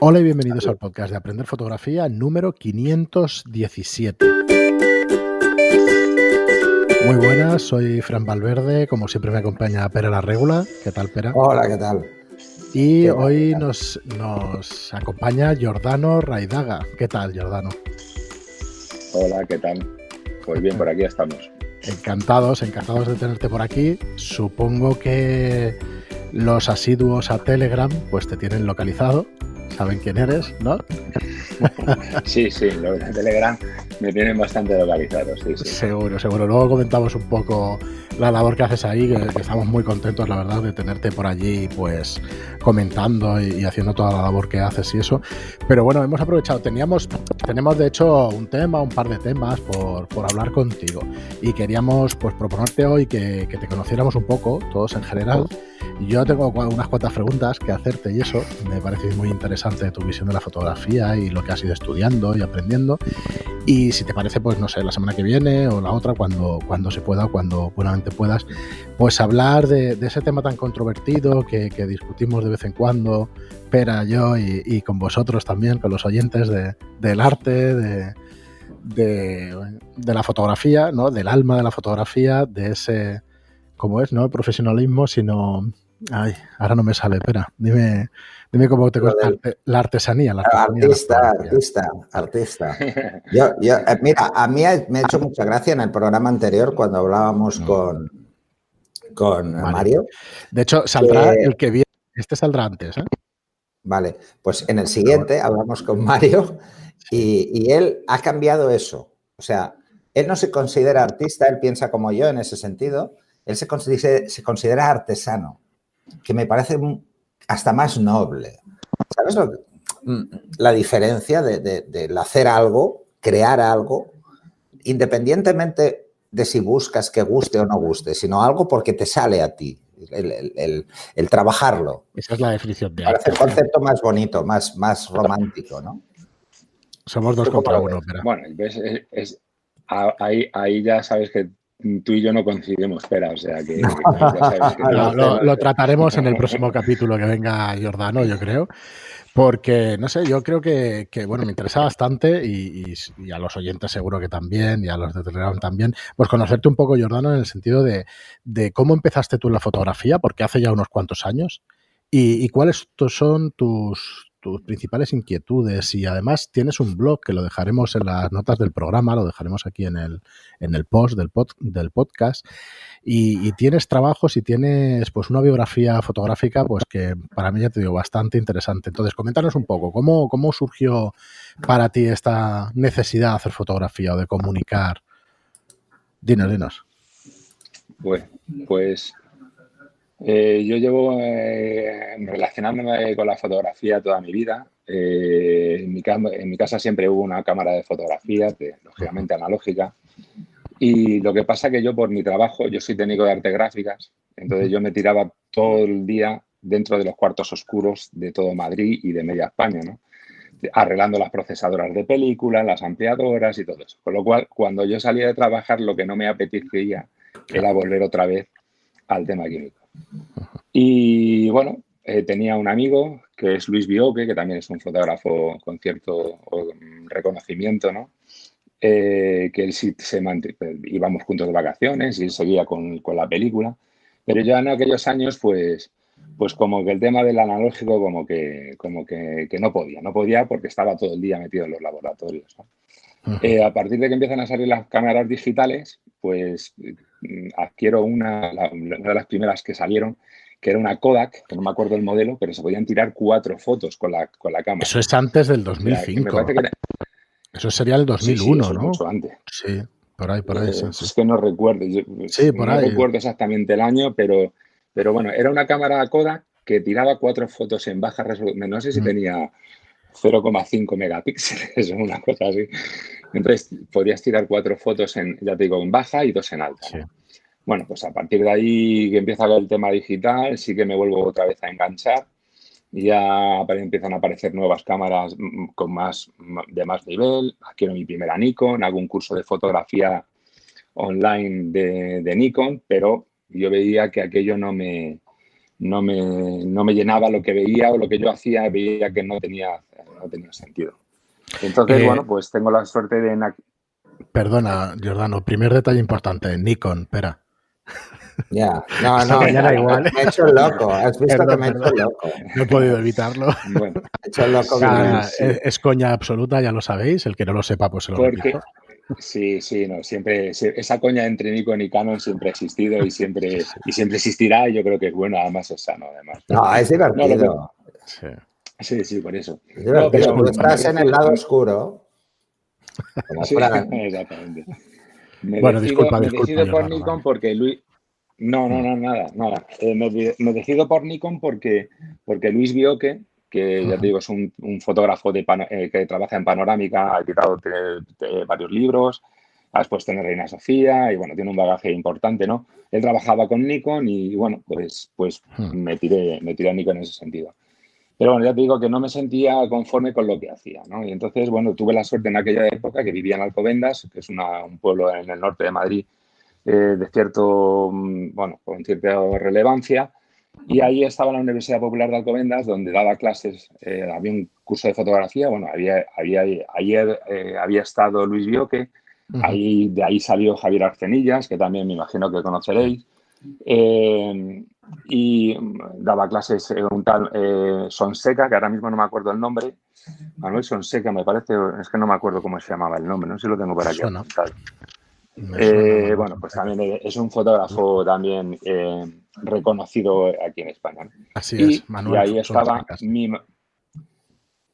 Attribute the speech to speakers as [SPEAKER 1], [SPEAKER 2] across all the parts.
[SPEAKER 1] Hola y bienvenidos al podcast de Aprender Fotografía número 517. Muy buenas, soy Fran Valverde, como siempre me acompaña Pera la Regula. ¿Qué tal, Pera?
[SPEAKER 2] Hola, ¿qué tal?
[SPEAKER 1] Y hoy nos, nos acompaña Giordano Raidaga. ¿Qué tal, Giordano?
[SPEAKER 3] Hola, ¿qué tal? Pues bien, por aquí estamos.
[SPEAKER 1] Encantados, encantados de tenerte por aquí. Supongo que los asiduos a Telegram pues te tienen localizado saben quién eres, ¿no?
[SPEAKER 3] Sí, sí, los de Telegram me tienen bastante localizado, sí, sí.
[SPEAKER 1] Seguro, seguro. Luego comentamos un poco la labor que haces ahí, que, estamos muy contentos, la verdad, de tenerte por allí, pues comentando y, haciendo toda la labor que haces y eso. Pero bueno, hemos aprovechado, teníamos, tenemos de hecho un tema, un par de temas por, por hablar contigo y queríamos pues proponerte hoy que, que te conociéramos un poco, todos en general. Yo tengo unas cuantas preguntas que hacerte y eso me parece muy interesante tu visión de la fotografía y lo que has ido estudiando y aprendiendo. Y si te parece, pues no sé, la semana que viene o la otra, cuando, cuando se pueda cuando buenamente puedas, pues hablar de, ese tema tan controvertido que, discutimos de vez en cuando, Pera, yo y, con vosotros también, con los oyentes del arte, de, de, la fotografía, ¿no? Del alma de la fotografía, de ese, como es, no profesionalismo, sino Ay, ahora no me sale, espera. Dime, dime cómo te cuesta la artesanía. La
[SPEAKER 2] artista, artista, artista. Yo, yo, eh, mira, a mí me ha hecho mucha gracia en el programa anterior cuando hablábamos mm. con, con Mario.
[SPEAKER 1] De hecho, saldrá el que viene. Este saldrá antes, ¿eh?
[SPEAKER 2] Vale, pues en el siguiente hablamos con Mario y, y él ha cambiado eso. O sea, él no se considera artista, él piensa como yo en ese sentido. Él se considera, se considera artesano que me parece hasta más noble. ¿Sabes lo mm, la diferencia de, hacer algo, crear algo, independientemente de si buscas que guste o no guste, sino algo porque te sale a ti, el, trabajarlo.
[SPEAKER 1] Esa es la definición de.
[SPEAKER 2] Parece el concepto más bonito, más, más romántico, ¿no?
[SPEAKER 1] Somos dos contra uno.
[SPEAKER 3] Bueno, ahí, ahí ya sabes que tú y yo no coincidimos, espera, o sea que...
[SPEAKER 1] lo, trataremos en el próximo capítulo que venga Jordano, yo creo, porque, no sé, yo creo que, bueno, me interesa bastante y, a los oyentes seguro que también, y a los de Telegram también, pues conocerte un poco, Jordano, en el sentido de, de cómo empezaste tú en la fotografía, porque hace ya unos cuantos años, y, y cuáles son tus, tus principales inquietudes y además tienes un blog que lo dejaremos en las notas del programa, lo dejaremos aquí en el, en el post del, del podcast y, tienes trabajos y tienes pues una biografía fotográfica pues que para mí ya te digo bastante interesante. Entonces, coméntanos un poco, ¿cómo, cómo surgió para ti esta necesidad de hacer fotografía o de comunicar? Dinos, dinos.
[SPEAKER 3] Pues, pues eh, yo llevo eh, relacionándome con la fotografía toda mi vida. Eh, en, mi en, mi casa siempre hubo una cámara de fotografía, lógicamente analógica. Y lo que pasa es que yo por mi trabajo, yo soy técnico de arte gráficas, entonces yo me tiraba todo el día dentro de los cuartos oscuros de todo Madrid y de media España, ¿no? arreglando las procesadoras de películas, las ampliadoras y todo eso. Con lo cual, cuando yo salía de trabajar, lo que no me apetecía era volver otra vez al tema químico. Y bueno, eh, tenía un amigo que es Luis Bioque, que también es un fotógrafo con cierto reconocimiento, ¿no? Eh, que él sí se íbamos juntos de vacaciones y él seguía con, con, la película. Pero yo en aquellos años, pues, pues como que el tema del analógico como que, como que, que no podía, no podía porque estaba todo el día metido en los laboratorios. Eh, a partir de que empiezan a salir las cámaras digitales, pues mm, adquiero una, una de las primeras que salieron, que era una Kodak, que no me acuerdo el modelo, pero se podían tirar cuatro fotos con la, con la cámara.
[SPEAKER 1] Eso es antes del 2005. Eso sería el 2001, ¿no?
[SPEAKER 3] Mucho antes.
[SPEAKER 1] Sí, por ahí, por ahí.
[SPEAKER 3] Eh, es que no recuerdo. sí, por no recuerdo exactamente el año, pero, pero bueno, era una cámara Kodak que tiraba cuatro fotos en baja resolución. No sé si mm. tenía 0,5 megapíxeles o una cosa así. Entonces, podías tirar cuatro fotos en, ya te digo, en baja y dos en alta. Bueno, pues a partir de ahí que empieza el tema digital, sí que me vuelvo otra vez a enganchar y ya empiezan a aparecer nuevas cámaras mm, mm, con más, de más nivel. Adquiero mi primera Nikon, hago un curso de fotografía online de, de Nikon, pero yo veía que aquello no me, no me, no me llenaba lo que veía o lo que yo hacía, veía que no tenía, no tenía sentido. Entonces,
[SPEAKER 1] Eh,
[SPEAKER 3] bueno, pues tengo la suerte de... na-
[SPEAKER 1] Perdona, Giordano, primer detalle importante, Nikon, espera.
[SPEAKER 2] Ya, no, no,
[SPEAKER 1] mañana
[SPEAKER 2] me-
[SPEAKER 1] igual.
[SPEAKER 2] me he hecho el loco. Has visto
[SPEAKER 1] Perdón,
[SPEAKER 2] que me he hecho loco.
[SPEAKER 1] No he podido evitarlo.
[SPEAKER 3] Bueno,
[SPEAKER 2] Me he hecho el loco.
[SPEAKER 1] Es, es coña absoluta, ya lo sabéis. El que no lo sepa, pues se lo
[SPEAKER 3] Porque,
[SPEAKER 1] repito.
[SPEAKER 3] Sí, sí, no, siempre, esa coña entre Nikon y Canon siempre ha existido y siempre, y siempre existirá y yo creo que es bueno, además es sano, además.
[SPEAKER 2] No, es divertido.
[SPEAKER 1] Sí.
[SPEAKER 3] Sí, sí, por eso.
[SPEAKER 2] Es.
[SPEAKER 3] No, pero-
[SPEAKER 2] Tú estás en el lado oscuro.
[SPEAKER 3] Sí, exactamente. Me
[SPEAKER 1] Bueno,
[SPEAKER 3] decido,
[SPEAKER 1] disculpa,
[SPEAKER 3] me
[SPEAKER 1] disculpa,
[SPEAKER 3] decido por Nikon porque Luis... No, no, no, nada, nada. Eh, me, me decido por Nikon porque, porque Luis Bioque, que ya te digo, es un, un fotógrafo de eh, que trabaja en panorámica, ha editado te- te- varios libros, ha expuesto en Reina Sofía y bueno, tiene un bagaje importante, ¿no? Él trabajaba con Nikon y bueno, pues, pues
[SPEAKER 1] Hmm.
[SPEAKER 3] me, tiré, me tiré a Nikon en ese sentido. Pero bueno, ya te digo que no me sentía conforme con lo que hacía, ¿no? Y entonces, bueno, tuve la suerte en aquella época que vivía en Alcobendas, que es una- un pueblo en el norte de Madrid eh, de cierto, mm, bueno, con cierta relevancia. Y ahí estaba la Universidad Popular de Alcobendas, donde daba clases, eh, había un curso de fotografía, bueno, había, había, ayer eh, había estado Luis Bioque, ahí, de ahí salió Javier Arcenillas, que también me imagino que conoceréis. Eh, y daba clases un tal Sonseca, que ahora mismo no me acuerdo el nombre. Manuel Sonseca, me parece, es que no me acuerdo cómo se llamaba el nombre, no sé si lo tengo por aquí. Eh, bueno, pues también es un fotógrafo también eh, reconocido aquí en España. ¿no?
[SPEAKER 1] Así
[SPEAKER 3] Y,
[SPEAKER 1] es, Manuel.
[SPEAKER 3] y ahí estaba mi,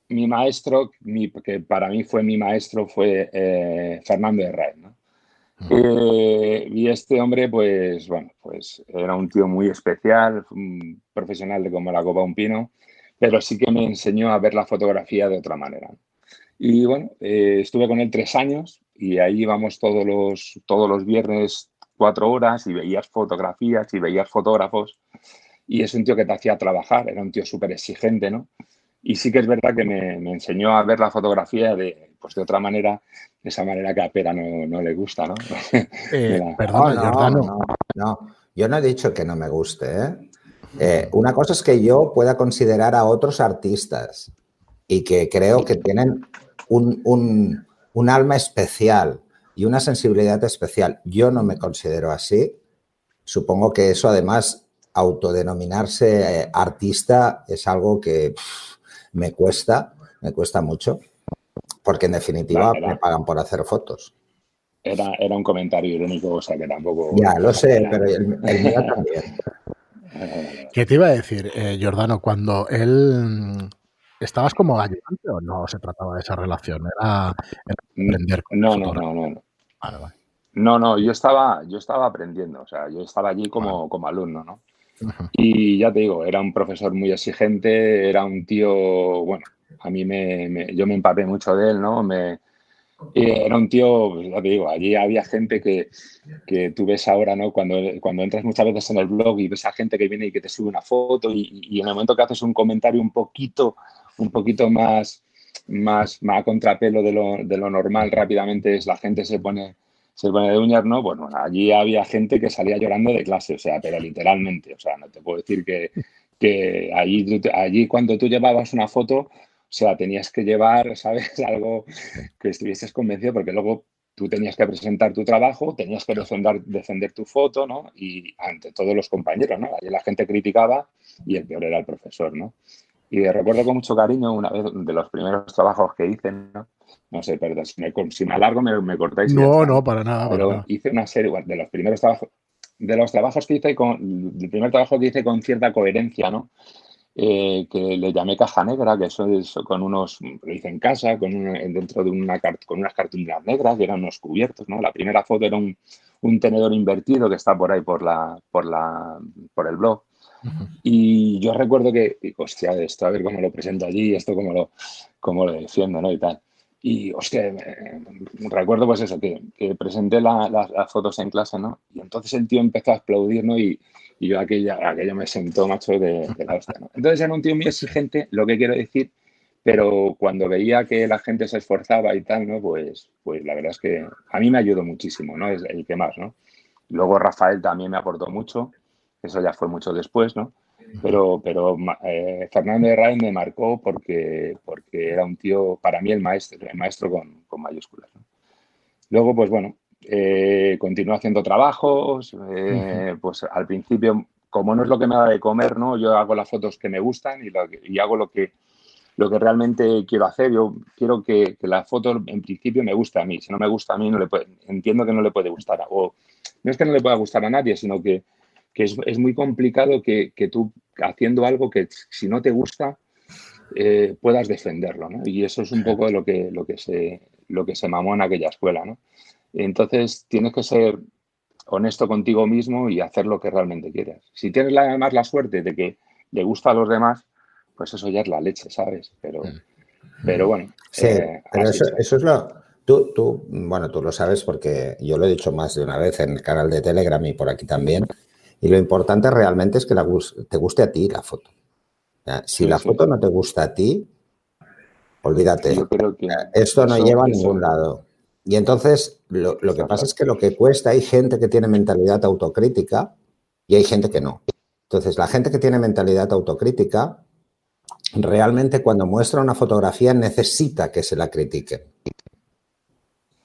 [SPEAKER 3] mi maestro, mi- que para mí fue mi maestro, fue eh, Fernando Herrera. ¿no?
[SPEAKER 1] Ujú.
[SPEAKER 3] Eh, y este hombre, pues bueno, pues era un tío muy especial, un profesional de como la copa un pino, pero sí que me enseñó a ver la fotografía de otra manera. Y bueno, eh, estuve con él tres años y ahí íbamos todos los, todos los viernes cuatro horas y veías fotografías y veías fotógrafos y es un tío que te hacía trabajar, era un tío súper exigente, ¿no? Y sí que es verdad que me, me enseñó a ver la fotografía de, pues de otra manera, de esa manera que a Pera no, no le gusta, ¿no?
[SPEAKER 1] Eh,
[SPEAKER 3] Mira.
[SPEAKER 2] No, no, no. Yo no he dicho que no me guste. ¿eh? Eh, una cosa es que yo pueda considerar a otros artistas y que creo que tienen un, un- un alma especial y una sensibilidad especial. Yo no me considero así. Supongo que eso además, autodenominarse eh, artista es algo que pff, me cuesta, me cuesta mucho, porque en definitiva
[SPEAKER 3] Claro.
[SPEAKER 2] me pagan por hacer fotos.
[SPEAKER 3] Era, era un comentario irónico, o sea que tampoco...
[SPEAKER 2] Ya, lo sé, pero el, el mío también.
[SPEAKER 1] ¿Qué te iba a decir, eh, Giordano? Cuando él. ¿Estabas como ayudante o no se trataba de esa relación? Era, aprender con
[SPEAKER 3] No, no, no, no.
[SPEAKER 1] Vale, vale.
[SPEAKER 3] No, no, yo estaba, yo estaba aprendiendo, o sea, yo estaba allí como, como alumno, ¿no? Y ya te digo, era un profesor muy exigente, era un tío, bueno, a mí me, me- yo me empapé mucho de él, ¿no? Me, era un tío, pues ya te digo, allí había gente que, que tú ves ahora, ¿no? Cuando, cuando entras muchas veces en el blog y ves a gente que viene y que te sube una foto y, y en el momento que haces un comentario un poquito, un poquito más, más, más a contrapelo de lo, de lo normal, rápidamente es la gente se pone, se pone de uñas, ¿no? Bueno, allí había gente que salía llorando de clase, o sea, pero literalmente, o sea, no te puedo decir que, que allí, allí cuando tú llevabas una foto, o sea, tenías que llevar, ¿sabes? Algo que estuvieses convencido, porque luego tú tenías que presentar tu trabajo, tenías que defender, defender tu foto, ¿no? Y ante todos los compañeros, ¿no? Allí la gente criticaba y el peor era el profesor, ¿no? Y recuerdo con mucho cariño una vez de los primeros trabajos que hice, ¿no? No sé, perdón, si me, si me alargo me, me cortáis.
[SPEAKER 1] No, no, para nada. para
[SPEAKER 3] Pero
[SPEAKER 1] nada.
[SPEAKER 3] hice una serie bueno, de los primeros trabajos, de los trabajos que hice con, el primer trabajo que hice con cierta coherencia, ¿no? Eh, que le llamé caja negra, que eso es con unos, lo hice en casa, con una- dentro de una, con unas cartulinas negras, que eran unos cubiertos, ¿no? La primera foto era un, un tenedor invertido que está por ahí por la, por la, por el blog. Y yo recuerdo que, digo, hostia, esto a ver cómo lo presento allí, esto cómo lo, cómo lo defiendo, ¿no? Y tal. Y, hostia, me- recuerdo pues eso, que, que presenté la- las- las fotos en clase, ¿no? Y entonces el tío empezó a aplaudir, ¿no? Y, y yo aquella, aquello me sentó, macho, de, de la hostia, ¿no? Entonces era un tío muy exigente, lo que quiero decir, pero cuando veía que la gente se esforzaba y tal, ¿no? Pues, pues la verdad es que a mí me ayudó muchísimo, ¿no? Es el que más, ¿no? Luego Rafael también me aportó mucho, eso ya fue mucho después, ¿no? Pero, pero eh, Fernando de Rain me marcó porque, porque era un tío, para mí, el maestro, el maestro con, con mayúsculas. Luego, pues bueno, eh, haciendo trabajos, eh, pues al principio, como no es lo que me da de comer, ¿no? Yo hago las fotos que me gustan y, y hago lo que, lo que realmente quiero hacer. Yo quiero que, la foto en principio me guste a mí. Si no me gusta a mí, no le puede, entiendo que no le puede gustar. O no es que no le pueda gustar a nadie, sino que, es, muy complicado que, tú haciendo algo que si no te gusta eh, puedas defenderlo. Y eso es un poco lo que, lo, que se, lo que se mamó en aquella escuela. ¿no? Entonces tienes que ser honesto contigo mismo y hacer lo que realmente quieras. Si tienes además la suerte de que le gusta a los demás, pues eso ya es la leche, ¿sabes? Pero, mm. pero bueno.
[SPEAKER 2] Sí, eh, pero eso, es lo... Tú, tú, bueno, tú lo sabes porque yo lo he dicho más de una vez en el canal de Telegram y por aquí también. Y lo importante realmente es que la, te guste a ti la foto. Si la foto no te gusta a ti, olvídate. Esto no lleva a ningún lado. Y entonces lo, que pasa es que lo que cuesta, hay gente que tiene mentalidad autocrítica y hay gente que no. Entonces, la gente que tiene mentalidad autocrítica, realmente cuando muestra una fotografía necesita que se la critiquen.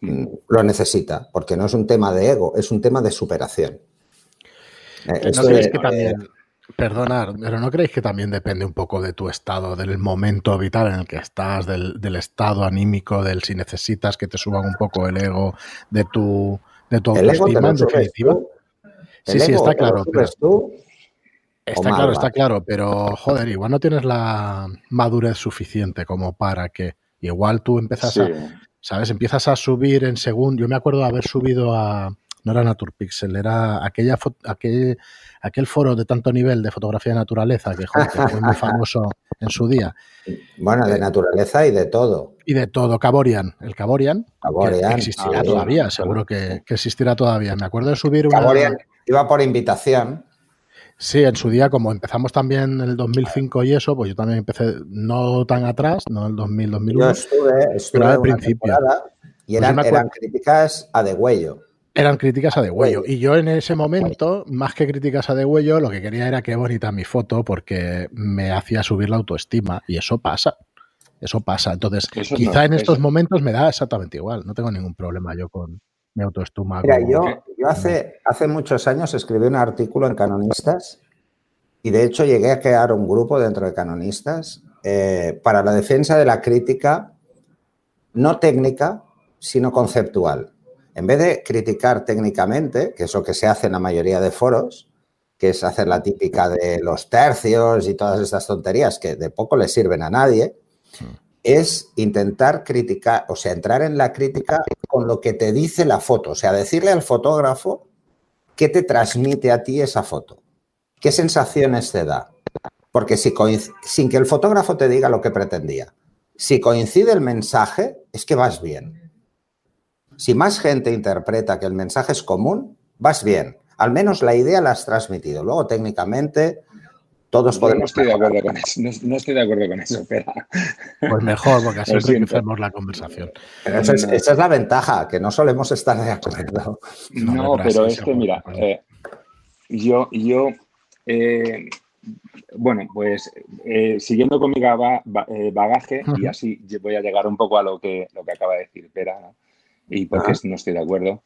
[SPEAKER 2] Mm, lo necesita, porque no es un tema de ego, es un tema de superación.
[SPEAKER 1] Eh, ¿No crees que también, Perdonar, pero ¿no creéis que también depende un poco de tu estado, del momento vital en el que estás, del, estado anímico, del si necesitas que te suban un poco el ego, de tu, de tu autoestima en definitiva? Sí, sí, está claro. está claro, está claro, pero joder, igual no tienes la madurez suficiente como para que igual tú empiezas a, ¿sabes? Empiezas a subir en segundo. Yo me acuerdo de haber subido a, no era Naturpixel, era aquella aquel, aquel foro de tanto nivel de fotografía de naturaleza que, fue muy famoso en su día.
[SPEAKER 2] Bueno, de eh, naturaleza y de todo.
[SPEAKER 1] Y de todo, Caborian, el Caborian, Caborian existirá todavía, seguro que, existirá todavía. Me acuerdo de subir una...
[SPEAKER 2] Caborian iba por invitación.
[SPEAKER 1] Sí, en su día, como empezamos también en el 2005 y eso, pues yo también empecé no tan atrás, no en el 2000, 2001.
[SPEAKER 2] Yo estuve, estuve al principio. Y pues eran, eran críticas a degüello.
[SPEAKER 1] Eran críticas a degüello. Y yo en ese momento, más que críticas a degüello, lo que quería era que bonita mi foto porque me hacía subir la autoestima. Y eso pasa. Eso pasa. Entonces, quizá en estos momentos me da exactamente igual. No tengo ningún problema yo con mi autoestima.
[SPEAKER 2] Mira, yo, yo hace, hace muchos años escribí un artículo en Canonistas y de hecho llegué a crear un grupo dentro de Canonistas eh, para la defensa de la crítica no técnica, sino conceptual en vez de criticar técnicamente, que es lo que se hace en la mayoría de foros, que es hacer la típica de los tercios y todas estas tonterías que de poco le sirven a nadie, es intentar criticar, o sea, entrar en la crítica con lo que te dice la foto, o sea, decirle al fotógrafo qué te transmite a ti esa foto, qué sensaciones te da. Porque si sin que el fotógrafo te diga lo que pretendía, si coincide el mensaje, es que vas bien. Si más gente interpreta que el mensaje es común, vas bien. Al menos la idea la has transmitido. Luego, técnicamente, todos podemos.
[SPEAKER 3] No estoy de acuerdo con eso. No, estoy de acuerdo con eso, pero.
[SPEAKER 1] Pues mejor, porque así hacemos la conversación.
[SPEAKER 2] esa es la ventaja, que no solemos estar de acuerdo.
[SPEAKER 3] No, pero es que, mira, eh, yo, yo eh, bueno, pues eh, siguiendo con mi bagaje, y así voy a llegar un poco a lo que, lo que acaba de decir Pera, ¿no? Y porque no estoy de acuerdo.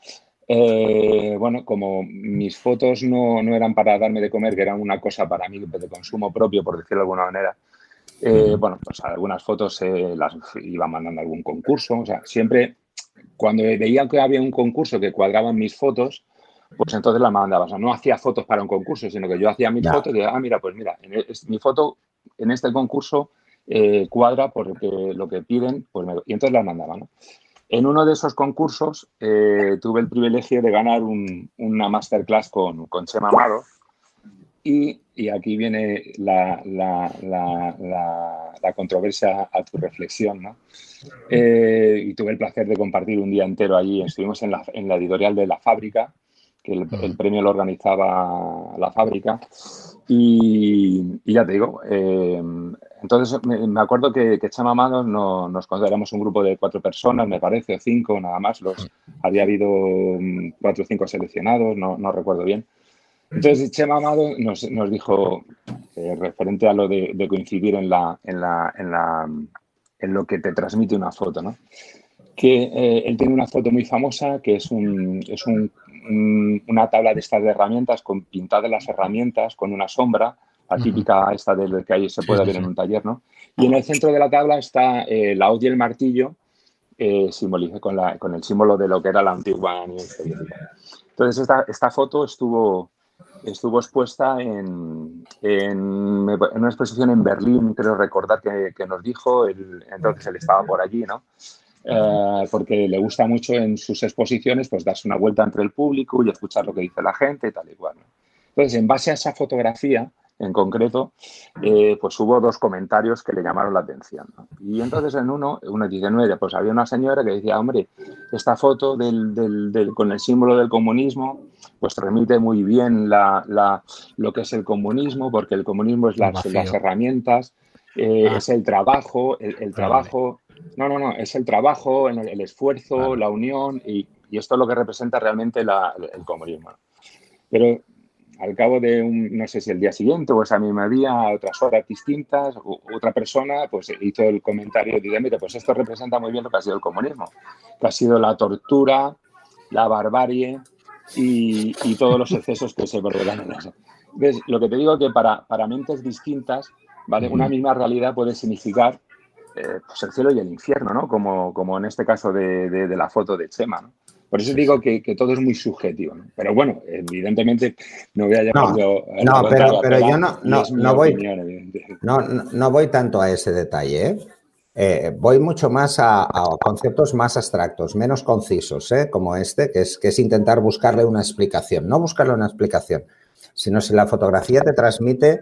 [SPEAKER 3] Eh, bueno, como mis fotos no, no, eran para darme de comer, que eran una cosa para mí de consumo propio, por decirlo de alguna manera, eh, bueno, pues algunas fotos eh, las iba mandando a algún concurso. O sea, siempre cuando veía que había un concurso que cuadraban mis fotos, pues entonces las mandaba. O sea, no hacía fotos para un concurso, sino que yo hacía mis fotos y ah, mira, pues mira, e, mi foto en este concurso cuadra porque lo que piden, pues y entonces las mandaba, ¿no? En uno de esos concursos eh, tuve el privilegio de ganar una masterclass con, con Chema Amado y, aquí viene la, controversia a tu reflexión. ¿no? Eh, y tuve el placer de compartir un día entero allí. Estuvimos en la, editorial de La Fábrica, que el, premio lo organizaba La Fábrica. Y, ya te digo, eh, entonces me, acuerdo que, que Chama Amado no, nos consideramos un grupo de cuatro personas, me parece, o cinco nada más. Los, había habido mm, cuatro o cinco seleccionados, no, no recuerdo bien. Entonces, Chema Amado nos, dijo, eh, referente a lo de, coincidir en, la, en, la, en, la, en lo que te transmite una foto, ¿no? que eh, él tiene una foto muy famosa que es, un, es un, una tabla de estas de herramientas con pintadas las herramientas con una sombra, la típica esta de que ahí se puede ver en un taller, ¿no? Y en el centro de la tabla está eh, la hoz y el martillo, eh, con, la, con, el símbolo de lo que era la antigua Unión Soviética. Entonces, esta, esta foto estuvo, estuvo expuesta en, en, una exposición en Berlín, creo recordar que, que nos dijo, entonces él estaba por allí, ¿no? Eh, porque le gusta mucho en sus exposiciones pues darse una vuelta entre el público y escuchar lo que dice la gente y tal y cual. Entonces, en base a esa fotografía en concreto, eh, pues hubo dos comentarios que le llamaron la atención. Y entonces en uno, uno dice, nueve, pues había una señora que decía, hombre, esta foto del, del, con el símbolo del comunismo, pues remite muy bien la, la, lo que es el comunismo, porque el comunismo es las, las herramientas, eh, ah. es el trabajo, el, trabajo, no, no, no, es el trabajo, el, esfuerzo, la unión, y, y, esto es lo que representa realmente la, el comunismo. Pero al cabo de un, no sé si el día siguiente o esa misma día, a otras horas distintas, otra persona pues hizo el comentario y dice, mire, pues esto representa muy bien lo que ha sido el comunismo, que ha sido la tortura, la barbarie y, todos los excesos que se en eso. Entonces, lo que te digo es que para, para mentes distintas, ¿vale? Una misma realidad puede significar eh, pues el cielo y el infierno, ¿no? Como, como en este caso de, de, de la foto de Chema, ¿no? Por eso digo que, todo es muy subjetivo. Pero bueno, evidentemente no voy a llamar
[SPEAKER 2] no, no, pero, pero yo no, no, voy, no, voy tanto a ese detalle. ¿eh? Eh, voy mucho más a, conceptos más abstractos, menos concisos, ¿eh? como este, que es, que es intentar buscarle una explicación. No buscarle una explicación, sino si la fotografía te transmite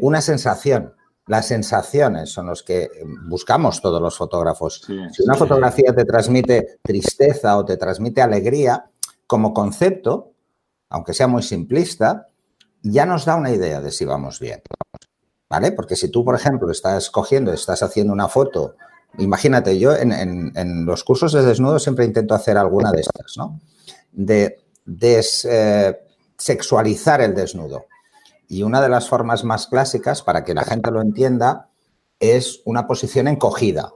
[SPEAKER 2] una sensación las sensaciones son los que buscamos todos los fotógrafos. si una fotografía te transmite tristeza o te transmite alegría, como concepto, aunque sea muy simplista, ya nos da una idea de si vamos bien. ¿Vale? Porque si tú, por ejemplo, estás cogiendo, estás haciendo una foto, imagínate, yo en, los cursos de desnudo siempre intento hacer alguna de estas, ¿no? De desexualizar el desnudo. Y una de las formas más clásicas, para que la gente lo entienda, es una posición encogida,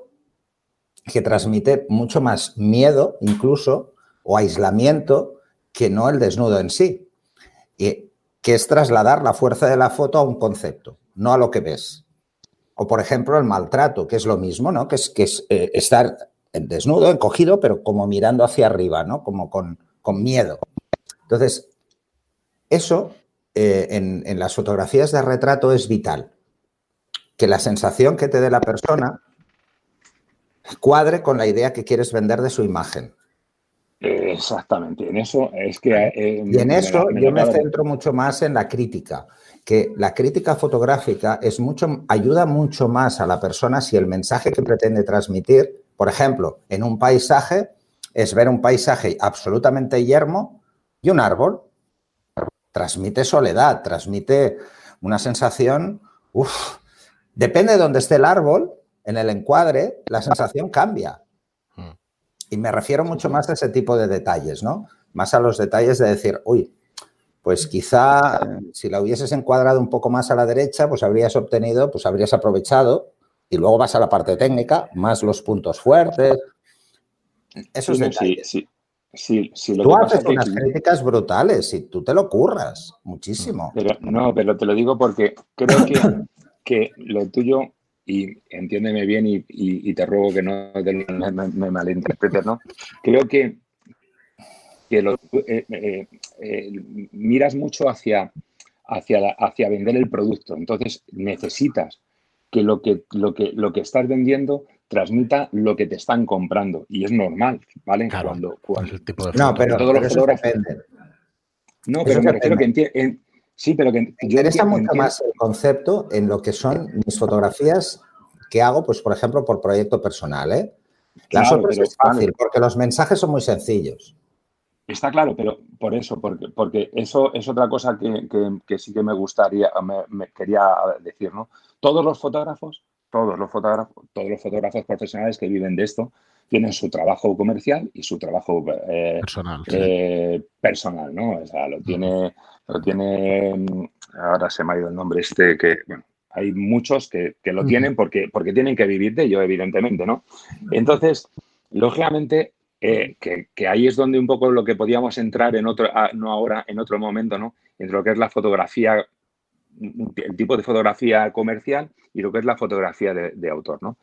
[SPEAKER 2] que transmite mucho más miedo incluso o aislamiento que no el desnudo en sí. Y que es trasladar la fuerza de la foto a un concepto, no a lo que ves. O, por ejemplo, el maltrato, que es lo mismo, ¿no? Que es, que es eh, estar desnudo, encogido, pero como mirando hacia arriba, ¿no? Como con, con miedo. Entonces, eso eh, en, las fotografías de retrato es vital. Que la sensación que te dé la persona cuadre con la idea que quieres vender de su imagen.
[SPEAKER 3] Exactamente, en eso es que...
[SPEAKER 2] Eh, y en eso yo me centro mucho más en la crítica, que la crítica fotográfica es mucho, ayuda mucho más a la persona si el mensaje que pretende transmitir, por ejemplo, en un paisaje, es ver un paisaje absolutamente yermo y un árbol transmite soledad, transmite una sensación, uff, depende de dónde esté el árbol, en el encuadre, la sensación cambia. Hmm. Y me refiero mucho más a ese tipo de detalles, ¿no? Más a los detalles de decir, uy, pues quizá si la hubieses encuadrado un poco más a la derecha, pues habrías obtenido, pues habrías aprovechado y luego vas a la parte técnica, más los puntos fuertes. Esos detalles. Sí,
[SPEAKER 3] Sí, sí,
[SPEAKER 2] lo tú haces unas críticas brutales y tú te lo curras muchísimo.
[SPEAKER 3] Pero, no, pero te lo digo porque creo que, que lo tuyo, y entiéndeme bien y, te ruego que no me, malinterpretes, ¿no? Creo que, que lo, eh, eh, eh, miras mucho hacia, hacia, hacia vender el producto. Entonces necesitas que lo que, lo que, lo que estás vendiendo transmita lo que te están comprando. Y es normal, ¿vale?
[SPEAKER 1] cuando,
[SPEAKER 2] no, pero, todos los fotógrafos.
[SPEAKER 3] No, pero me refiero que Sí, pero que.
[SPEAKER 2] Me interesa mucho más el concepto en lo que son mis fotografías que hago, pues, por ejemplo, por proyecto personal, ¿eh? Las otras es fácil, porque los mensajes son muy sencillos.
[SPEAKER 3] Está claro, pero por eso, porque, porque eso es otra cosa que, sí que me gustaría, me, quería decir, ¿no? Todos los fotógrafos todos los fotógrafos, todos los fotógrafos profesionales que viven de esto tienen su trabajo comercial y su trabajo eh,
[SPEAKER 1] personal,
[SPEAKER 3] eh, personal, ¿no? O sea, lo tiene, lo tiene, ahora se me ha ido el nombre este, que, bueno, hay muchos que, lo tienen porque, porque tienen que vivir de ello, evidentemente, ¿no? Entonces, lógicamente, eh, que, ahí es donde un poco lo que podíamos entrar en otro, ah, no ahora, en otro momento, ¿no? Entre lo que es la fotografía, el tipo de fotografía comercial y lo que es la fotografía de, autor, ¿no?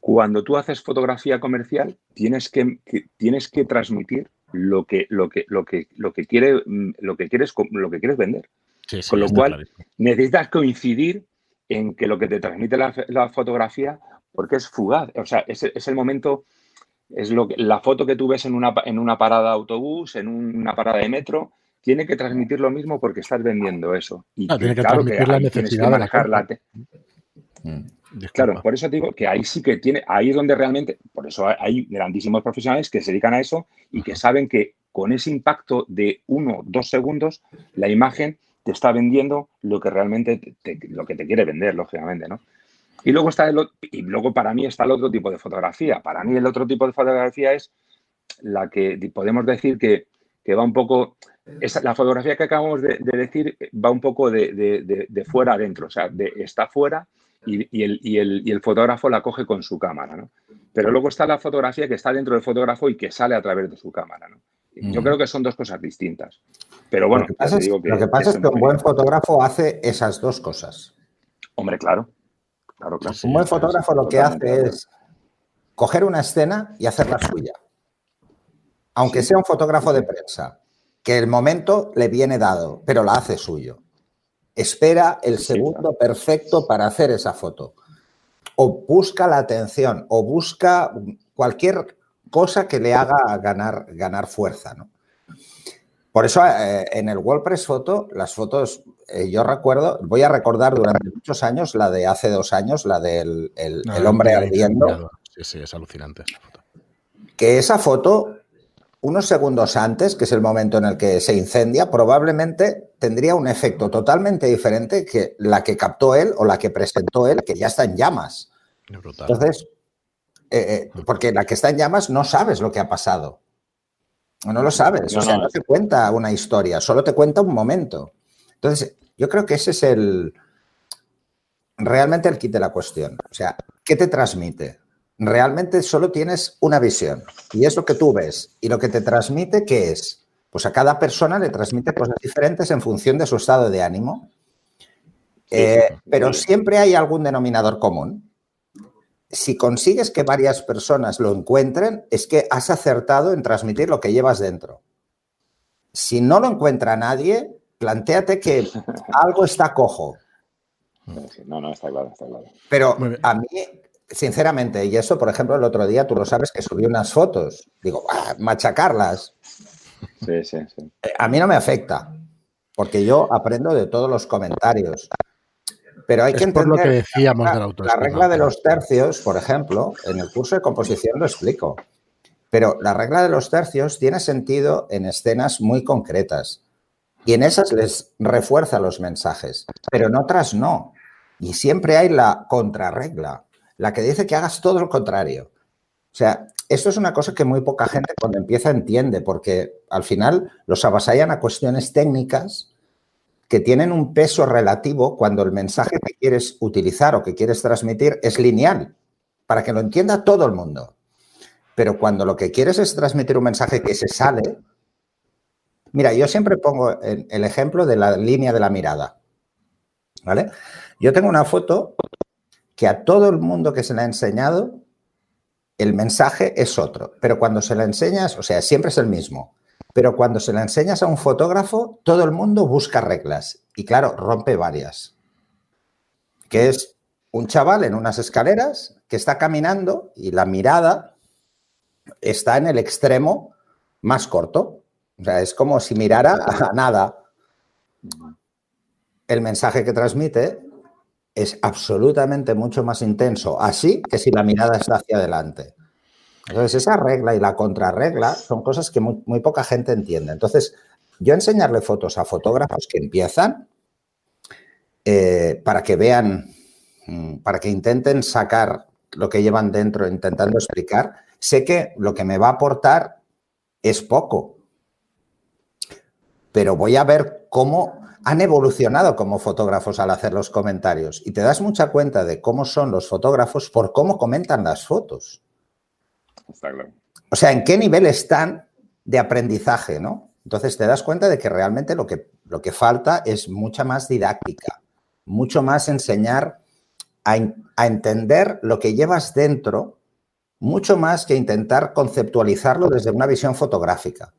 [SPEAKER 3] Cuando tú haces fotografía comercial, tienes que, tienes que transmitir lo que, lo que, lo que, lo que, quiere, lo que quieres, lo que quieres vender. Con lo cual, necesitas coincidir en que lo que te transmite la, fotografía, porque es fugaz, o sea, es, es, el momento, es lo que, la foto que tú ves en una, en una parada de autobús, en una parada de metro, tiene que transmitir lo mismo porque estás vendiendo eso.
[SPEAKER 1] Y ah, tiene que transmitir la necesidad de la
[SPEAKER 3] mm. Claro, por eso digo que ahí sí que tiene, ahí es donde realmente, por eso hay grandísimos profesionales que se dedican a eso y que saben que con ese impacto de uno, dos segundos, la imagen te está vendiendo lo que realmente te, lo que te quiere vender, lógicamente, ¿no? Y luego está el, y luego para mí está el otro tipo de fotografía. Para mí el otro tipo de fotografía es la que podemos decir que, va un poco, la fotografía que acabamos de, decir va un poco de, fuera adentro, o sea, está fuera y, el, y, el, fotógrafo la coge con su cámara, ¿no? Pero luego está la fotografía que está dentro del fotógrafo y que sale a través de su cámara, ¿no? Yo creo que son dos cosas distintas. Pero bueno,
[SPEAKER 2] lo que pasa, es, que, un buen fotógrafo hace esas dos cosas.
[SPEAKER 3] Hombre, claro. claro,
[SPEAKER 2] un buen fotógrafo lo que hace es coger una escena y hacerla suya. Aunque sea un fotógrafo de prensa, que el momento le viene dado, pero la hace suyo. Espera el segundo perfecto para hacer esa foto. O busca la atención, o busca cualquier cosa que le haga ganar, ganar fuerza. ¿no? Por eso eh, en el WordPress Photo, las fotos, eh, yo recuerdo, voy a recordar durante muchos años la de hace dos años, la del el, hombre ardiendo.
[SPEAKER 1] Sí, sí, es alucinante esa foto.
[SPEAKER 2] Que esa foto, unos segundos antes, que es el momento en el que se incendia, probablemente tendría un efecto totalmente diferente que la que captó él o la que presentó él, que ya está en llamas. Entonces, eh, eh, porque la que está en llamas no sabes lo que ha pasado. No lo sabes, o sea, no te cuenta una historia, solo te cuenta un momento. Entonces, yo creo que ese es el realmente el kit de la cuestión. O sea, ¿qué te transmite? Realmente solo tienes una visión y es lo que tú ves. Y lo que te transmite, ¿qué es? Pues a cada persona le transmite cosas diferentes en función de su estado de ánimo. Eh, pero siempre hay algún denominador común si consigues que varias personas lo encuentren, es que has acertado en transmitir lo que llevas dentro. Si no lo encuentra nadie, planteate que algo está cojo.
[SPEAKER 3] No, no, está claro, está claro.
[SPEAKER 2] Pero a mí, sinceramente, y eso, por ejemplo, el otro día tú lo sabes que subí unas fotos. Digo, ah, machacarlas.
[SPEAKER 3] Sí, sí, sí.
[SPEAKER 2] Eh, a mí no me afecta, porque yo aprendo de todos los comentarios. Pero hay que entender
[SPEAKER 1] lo que decíamos
[SPEAKER 2] la,
[SPEAKER 1] del
[SPEAKER 2] la regla de los tercios, por ejemplo, en el curso de composición lo explico. Pero la regla de los tercios tiene sentido en escenas muy concretas. Y en esas les refuerza los mensajes, pero en otras no. Y siempre hay la contrarregla, la que dice que hagas todo lo contrario. O sea, esto es una cosa que muy poca gente cuando empieza entiende, porque al final los avasallan a cuestiones técnicas que tienen un peso relativo cuando el mensaje que quieres utilizar o que quieres transmitir es lineal, para que lo entienda todo el mundo. Pero cuando lo que quieres es transmitir un mensaje que se sale, mira, yo siempre pongo el ejemplo de la línea de la mirada. ¿Vale? Yo tengo una foto que a todo el mundo que se la ha enseñado, el mensaje es otro, pero cuando se la enseñas, o sea, siempre es el mismo. Pero cuando se la enseñas a un fotógrafo, todo el mundo busca reglas y claro, rompe varias. Que es un chaval en unas escaleras que está caminando y la mirada está en el extremo más corto. O sea, es como si mirara a nada. El mensaje que transmite es absolutamente mucho más intenso así que si la mirada está hacia adelante. Entonces, esa regla y la contrarregla son cosas que muy, poca gente entiende. Entonces, yo enseñarle fotos a fotógrafos que empiezan eh, para que vean mm, para que intenten sacar lo que llevan dentro intentando explicar, sé que lo que me va a aportar es poco, pero voy a ver cómo han evolucionado como fotógrafos al hacer los comentarios y te das mucha cuenta de cómo son los fotógrafos por cómo comentan las fotos. O sea, en qué nivel están de aprendizaje, ¿no? Entonces te das cuenta de que realmente lo que, lo que falta es mucha más didáctica, mucho más enseñar a, a entender lo que llevas dentro, mucho más que intentar conceptualizarlo desde una visión fotográfica.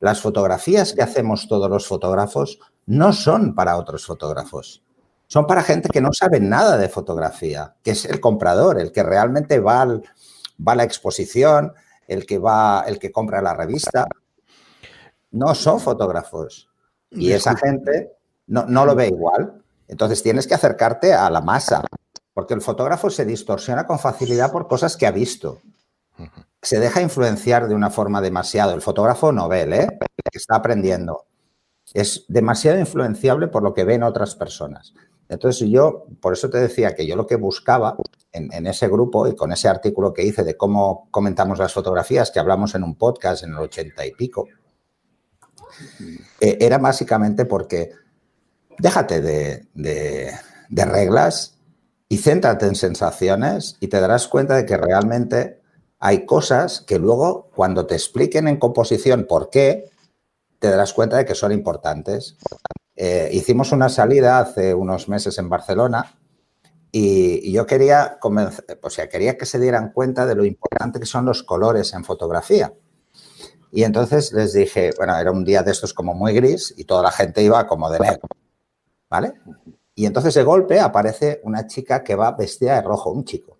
[SPEAKER 2] Las fotografías que hacemos todos los fotógrafos no son para otros fotógrafos. Son para gente que no sabe nada de fotografía, que es el comprador, el que realmente va, va a la exposición, el que va, el que compra la revista. No son fotógrafos. Y esa gente no, no lo ve igual. Entonces tienes que acercarte a la masa, porque el fotógrafo se distorsiona con facilidad por cosas que ha visto se deja influenciar de una forma demasiado. El fotógrafo novel, ¿eh? que está aprendiendo, es demasiado influenciable por lo que ven otras personas. Entonces yo, por eso te decía que yo lo que buscaba en, ese grupo y con ese artículo que hice de cómo comentamos las fotografías, que hablamos en un podcast en el ochenta y pico, eh, era básicamente porque déjate de, de reglas y céntrate en sensaciones y te darás cuenta de que realmente hay cosas que luego, cuando te expliquen en composición por qué, te darás cuenta de que son importantes. Eh, hicimos una salida hace unos meses en Barcelona y, yo quería, o sea, quería que se dieran cuenta de lo importante que son los colores en fotografía. Y entonces les dije, bueno, era un día de estos como muy gris y toda la gente iba como de negro, ¿vale? Y entonces de golpe aparece una chica que va vestida de rojo, un chico.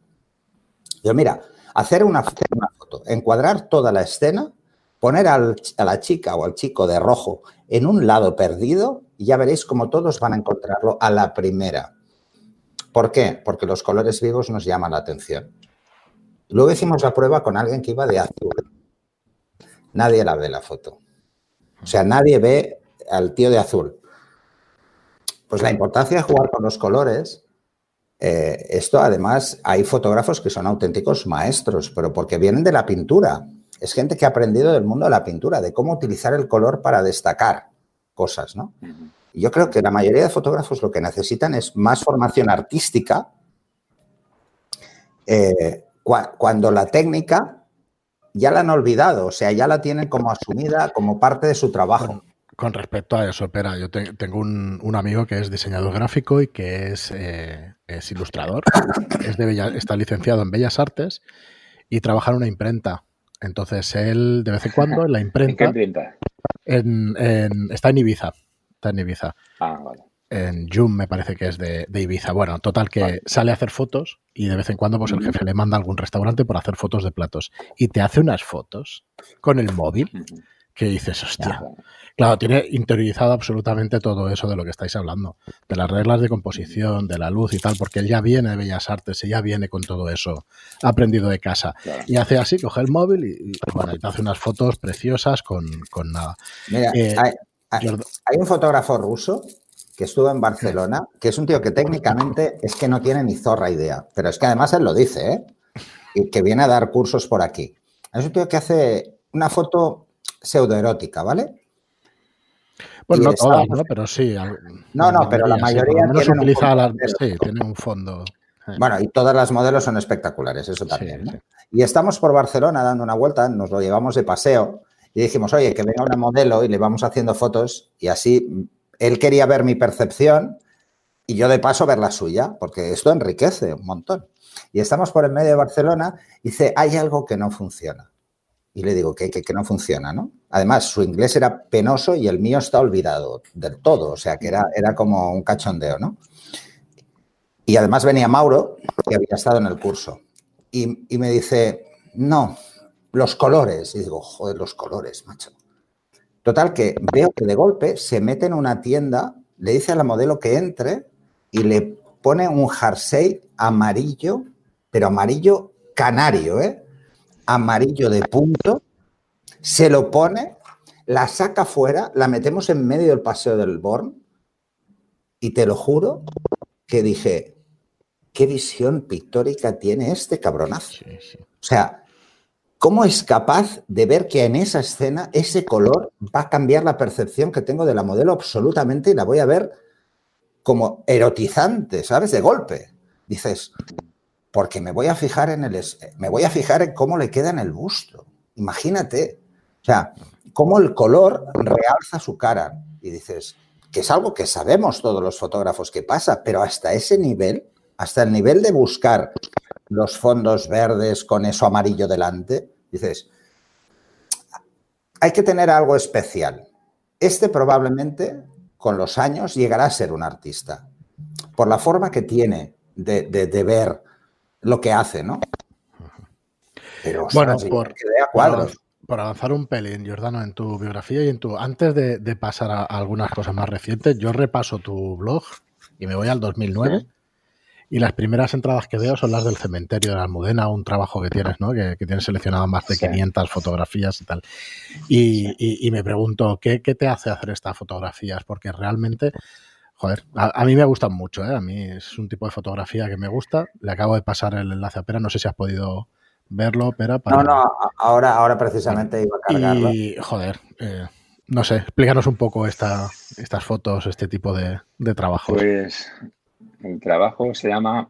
[SPEAKER 2] Yo, mira, hacer una, foto, encuadrar toda la escena, poner a la chica o al chico de rojo en un lado perdido y ya veréis cómo todos van a encontrarlo a la primera. ¿Por qué? Porque los colores vivos nos llaman la atención. Luego hicimos la prueba con alguien que iba de azul. Nadie la ve la foto. O sea, nadie ve al tío de azul. Pues la importancia de jugar con los colores eh, esto además hay fotógrafos que son auténticos maestros, pero porque vienen de la pintura. Es gente que ha aprendido del mundo de la pintura, de cómo utilizar el color para destacar cosas, ¿no? Yo creo que la mayoría de fotógrafos lo que necesitan es más formación artística eh, cuando la técnica ya la han olvidado, o sea, ya la tienen como asumida como parte de su trabajo.
[SPEAKER 1] Con respecto a eso, espera, yo tengo un, amigo que es diseñador gráfico y que es, eh, ilustrador, es de está licenciado en Bellas Artes y trabaja en una imprenta. Entonces él, de vez en cuando, en la imprenta...
[SPEAKER 3] ¿En qué imprenta?
[SPEAKER 1] está en Ibiza. Está en Ibiza.
[SPEAKER 3] Ah, vale.
[SPEAKER 1] En Joom me parece que es de, Ibiza. Bueno, total que sale a hacer fotos y de vez en cuando pues el jefe le manda a algún restaurante por hacer fotos de platos. Y te hace unas fotos con el móvil que dices, hostia. Claro, tiene interiorizado absolutamente todo eso de lo que estáis hablando, de las reglas de composición, de la luz y tal, porque él ya viene de Bellas Artes, y ya viene con todo eso aprendido de casa. Y hace así, coge el móvil y, bueno, te hace unas fotos preciosas con, nada.
[SPEAKER 2] Mira, eh, hay, un fotógrafo ruso que estuvo en Barcelona, que es un tío que técnicamente es que no tiene ni zorra idea, pero es que además él lo dice, ¿eh? Y que viene a dar cursos por aquí. Es un tío que hace una foto pseudoerótica, ¿vale?
[SPEAKER 1] Pues no todas, ¿no? Pero sí.
[SPEAKER 2] No, no, pero la mayoría
[SPEAKER 1] sí, utiliza la, sí, tiene un fondo.
[SPEAKER 2] Bueno, y todas las modelos son espectaculares, eso también. Y estamos por Barcelona dando una vuelta, nos lo llevamos de paseo y dijimos, oye, que venga una modelo y le vamos haciendo fotos y así él quería ver mi percepción y yo de paso ver la suya, porque esto enriquece un montón. Y estamos por el medio de Barcelona y dice, hay algo que no funciona. Y le digo que, que, no funciona, ¿no? Además, su inglés era penoso y el mío está olvidado del todo, o sea, que era, era como un cachondeo, ¿no? Y además venía Mauro, que había estado en el curso, y, y me dice, no, los colores. Y digo, joder, los colores, macho. Total, que veo que de golpe se mete en una tienda, le dice a la modelo que entre y le pone un jersey amarillo, pero amarillo canario, ¿eh? Amarillo de punto, se lo pone, la saca fuera, la metemos en medio del paseo del Born y te lo juro que dije, qué visión pictórica tiene este cabronazo. O sea, ¿cómo es capaz de ver que en esa escena ese color va a cambiar la percepción que tengo de la modelo absolutamente y la voy a ver como erotizante, ¿sabes? De golpe. Dices, porque me voy a fijar en el me voy a fijar en cómo le queda en el busto. Imagínate. O sea, cómo el color realza su cara. Y dices, que es algo que sabemos todos los fotógrafos que pasa, pero hasta ese nivel, hasta el nivel de buscar los fondos verdes con eso amarillo delante, dices, hay que tener algo especial. Este probablemente con los años llegará a ser un artista, por la forma que tiene de, ver lo que hace, ¿no?
[SPEAKER 1] Pero, bueno, por, cuadros por avanzar un pelín, Jordano, en tu biografía y en tu. Antes de, pasar a, algunas cosas más recientes, yo repaso tu blog y me voy al 2009. Y las primeras entradas que veo son las del cementerio de la Almudena, un trabajo que tienes, ¿no? Que, tienes seleccionado más de 500 fotografías y tal. Y, me pregunto, ¿qué, te hace hacer estas fotografías? Porque realmente, joder, a, mí me gustan mucho, ¿eh? A mí es un tipo de fotografía que me gusta. Le acabo de pasar el enlace a Pera, no sé si has podido verlo, pero
[SPEAKER 2] para... No, no, ahora, ahora precisamente iba a cargarlo.
[SPEAKER 1] Y, joder, eh, no sé, explícanos un poco esta, estas fotos, este tipo de, de trabajo.
[SPEAKER 3] Pues el trabajo se llama,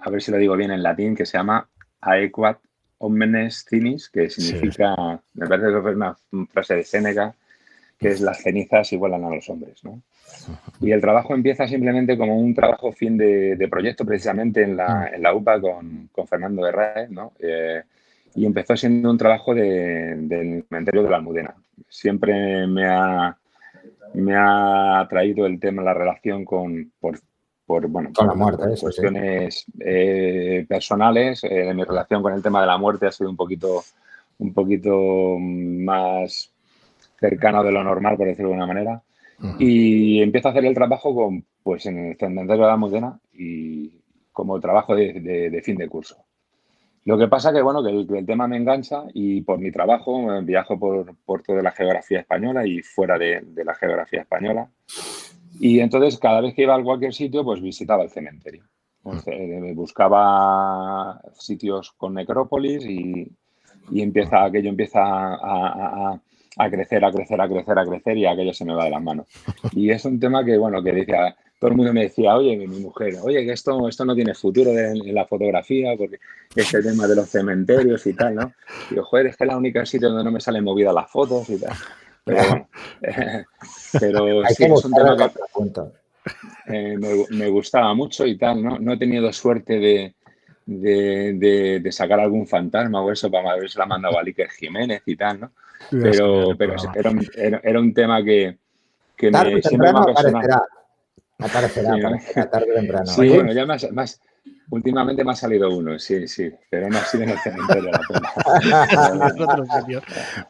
[SPEAKER 3] a ver si lo digo bien en latín, que se llama Aequat Omnes Cinis, que significa, me parece que es una frase de Séneca, que es las cenizas igualan a los hombres, ¿no? Y el trabajo empieza simplemente como un trabajo fin de, proyecto, precisamente en la, mm. en la UPA con, con Fernando Herrera, ¿no? Eh, y empezó siendo un trabajo del cementerio de la Almudena. Siempre me ha, me ha traído el tema, la relación con, por, por bueno,
[SPEAKER 2] con la muerte,
[SPEAKER 3] cuestiones eh, personales. Eh, mi relación con el tema de la muerte ha sido un poquito, un poquito más cercano de lo normal, por decirlo de una manera. Y empiezo a hacer el trabajo con, pues, en el cementerio de la Mudena y como trabajo de, fin de curso. Lo que pasa que, bueno, que el, tema me engancha y por mi trabajo viajo por, por toda la geografía española y fuera de, la geografía española. Y entonces, cada vez que iba a cualquier sitio, pues visitaba el cementerio. Eh, buscaba sitios con necrópolis y, y empieza, aquello empieza a, a crecer, a crecer, a crecer, a crecer y aquello se me va de las manos. Y es un tema que, bueno, que decía, todo el mundo me decía, oye, mi, mujer, oye, que esto, esto no tiene futuro en, la fotografía porque es el tema de los cementerios y tal, ¿no? Y yo, joder, es que es la única sitio donde no me salen movidas las fotos y tal. Pero bueno, pero sí, es un tema que eh, me, gustaba mucho y tal, ¿no? No he tenido suerte de, de, de, sacar algún fantasma o eso para ver si la mandado a Iker Jiménez y tal, ¿no? Pero, pero era, era, un tema que, que
[SPEAKER 2] tarde me, siempre me aparecerá. Aparecerá, aparecerá tarde o temprano.
[SPEAKER 3] Sí, bueno, ya más, más, Últimamente me ha salido uno, sí, sí, pero no ha sido en el cementerio la
[SPEAKER 1] pena.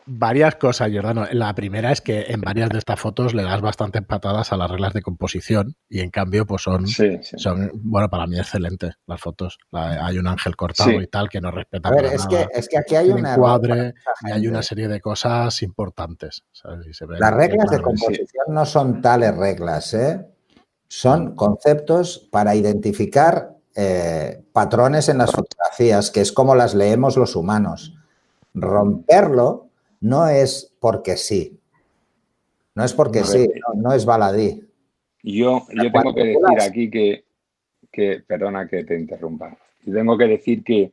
[SPEAKER 1] varias cosas, Jordano. La primera es que en varias de estas fotos le das bastantes patadas a las reglas de composición y en cambio pues son, son bueno, para mí excelentes las fotos. hay un ángel cortado y tal que no respeta
[SPEAKER 2] a ver, es Que, es que aquí hay un
[SPEAKER 1] cuadre y hay una serie de cosas importantes.
[SPEAKER 2] las reglas de composición no son tales reglas, ¿eh? Son conceptos para identificar eh, patrones en las fotografías, que es como las leemos los humanos. Romperlo no es porque sí. No es porque sí, no, es baladí.
[SPEAKER 3] Yo, yo tengo que decir aquí que, que, perdona que te interrumpa, yo tengo que decir que,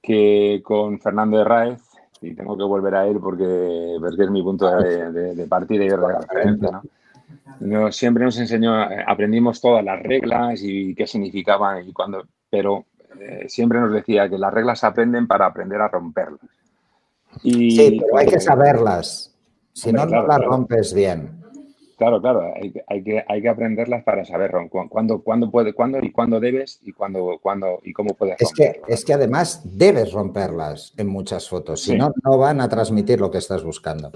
[SPEAKER 3] que con Fernando Herráez, y tengo que volver a él porque, porque es mi punto de, partida y de referencia, ¿no? Siempre nos enseñó, aprendimos todas las reglas y qué significaban y cuando, pero eh, siempre nos decía que las reglas se aprenden para aprender a romperlas.
[SPEAKER 2] Y, sí, pero hay que saberlas. Si no, no las rompes bien.
[SPEAKER 3] Claro, claro, hay, que, hay que aprenderlas para saber cuándo, cuándo, puede, cuándo y cuándo debes y cuándo, cuándo y cómo puedes
[SPEAKER 2] es que Es que además debes romperlas en muchas fotos, si no, no van a transmitir lo que estás buscando.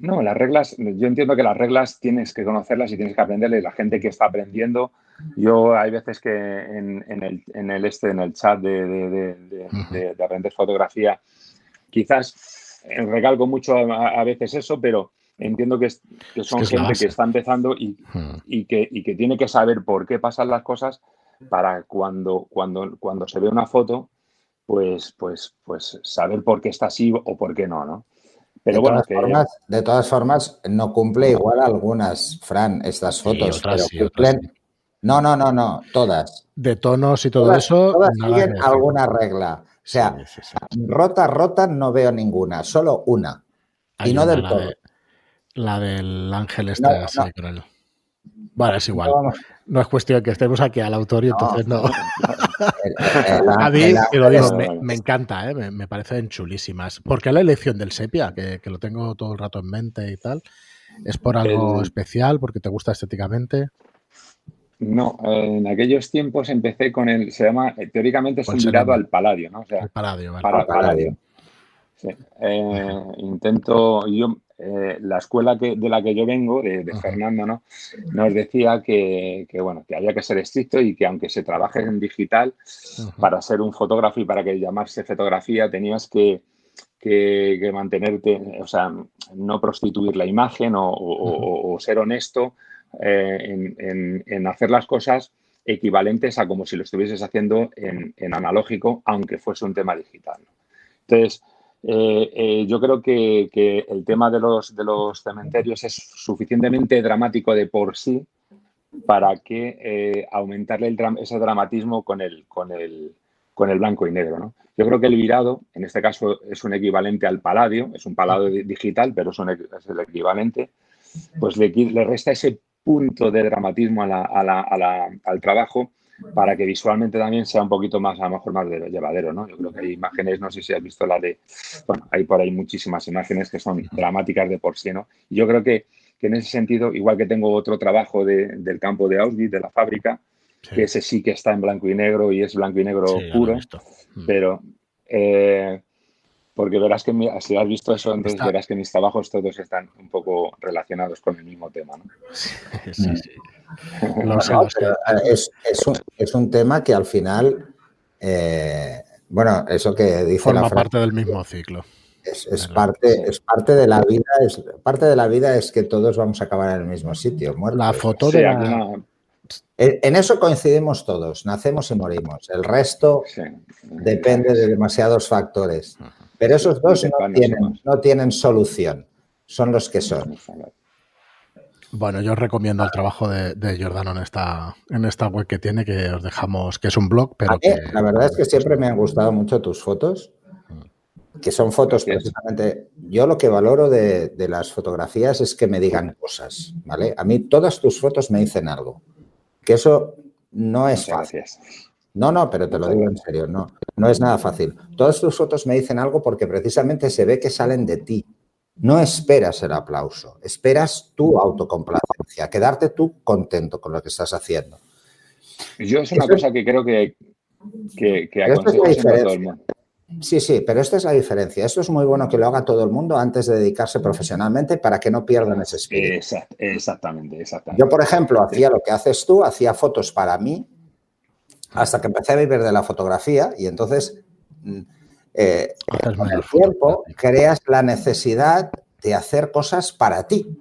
[SPEAKER 3] No, las reglas, yo entiendo que las reglas tienes que conocerlas y tienes que aprenderlas. La gente que está aprendiendo, yo hay veces que en, el, en el, este, en el chat de, de, de, aprender fotografía, quizás recalco mucho a, veces eso, pero entiendo que, son gente que está empezando y, y, que, y que tiene que saber por qué pasan las cosas para cuando, cuando, cuando se ve una foto, pues, pues, pues saber por qué está así o por qué no, ¿no?
[SPEAKER 2] Pero de bueno, todas de todas formas, no cumple igual algunas, Fran, estas fotos. No, no, no, no, todas.
[SPEAKER 1] De tonos y todo eso.
[SPEAKER 2] Todas siguen alguna regla. O sea, rota, rota, no veo ninguna, solo una. y no del todo.
[SPEAKER 1] la del ángel está así con él. Bueno, es igual. No, es cuestión que estemos aquí al autor y entonces no. A mí, lo digo, me, encanta, ¿eh? me, parecen chulísimas. ¿Por qué la elección del sepia? Que, lo tengo todo el rato en mente y tal. ¿Es por algo especial? ¿Porque te gusta estéticamente?
[SPEAKER 3] No, en aquellos tiempos empecé con el, se llama, teóricamente es un mirado al paladio, ¿no? O
[SPEAKER 1] sea, paladio, vale.
[SPEAKER 3] Para, paladio. Sí. Eh, intento, yo eh, la escuela que, de la que yo vengo, de, Fernando, ¿no? nos decía que, bueno, que había que ser estricto y que aunque se trabaje en digital, para ser un fotógrafo y para que llamarse fotografía tenías que, mantenerte, o sea, no prostituir la imagen o, ser honesto eh, en, hacer las cosas equivalentes a como si lo estuvieses haciendo en, analógico, aunque fuese un tema digital. Entonces, eh, eh, yo creo que, el tema de los, cementerios es suficientemente dramático de por sí para que eh, aumentarle ese dramatismo con el, blanco y negro. Yo creo que el virado, en este caso, es un equivalente al paladio, es un paladio digital, pero es, el equivalente, pues le, le, resta ese punto de dramatismo al trabajo para que visualmente también sea un poquito más, a lo mejor más llevadero, ¿no? Yo creo que hay imágenes, no sé si has visto la de, bueno, hay por ahí muchísimas imágenes que son dramáticas de por sí, ¿no? Y yo creo que, en ese sentido, igual que tengo otro trabajo del campo de Auschwitz, de la fábrica, que ese sí que está en blanco y negro y es blanco y negro puro, mm. pero... Eh, porque verás que si has visto eso, entonces verás que mis trabajos todos están un poco relacionados con el mismo tema. ¿no? Sí, sí,
[SPEAKER 2] sí. es, un, tema que al final, eh, bueno, eso que dice
[SPEAKER 1] Forma parte del mismo ciclo.
[SPEAKER 2] Es, parte, es parte de la vida, es parte de la vida es que todos vamos a acabar en el mismo sitio,
[SPEAKER 1] La foto de
[SPEAKER 2] En eso coincidimos todos, nacemos y morimos. El resto depende de demasiados factores. Pero esos dos no tienen, no tienen solución, son los que son.
[SPEAKER 1] Bueno, yo os recomiendo el trabajo de, de, Giordano en esta, en esta web que tiene, que os dejamos, que es un blog, pero
[SPEAKER 2] La verdad es que siempre me han gustado mucho tus fotos, que son fotos precisamente... Yo lo que valoro de, las fotografías es que me digan cosas, ¿vale? A mí todas tus fotos me dicen algo, que eso no es fácil. No, no, pero te lo digo en serio, no, no es nada fácil. Todas tus fotos me dicen algo porque precisamente se ve que salen de ti. No esperas el aplauso, esperas tu autocomplacencia, quedarte tú contento con lo que estás haciendo.
[SPEAKER 3] Yo es una cosa que creo que, que, que aconsejo siempre todo el mundo.
[SPEAKER 2] Sí, sí, pero esta es la diferencia. Esto es muy bueno que lo haga todo el mundo antes de dedicarse profesionalmente para que no pierdan ese espíritu.
[SPEAKER 3] exactamente, exactamente.
[SPEAKER 2] Yo, por ejemplo, hacía lo que haces tú, hacía fotos para mí, hasta que empecé a vivir de la fotografía y entonces mm, eh, con el tiempo creas la necesidad de hacer cosas para ti.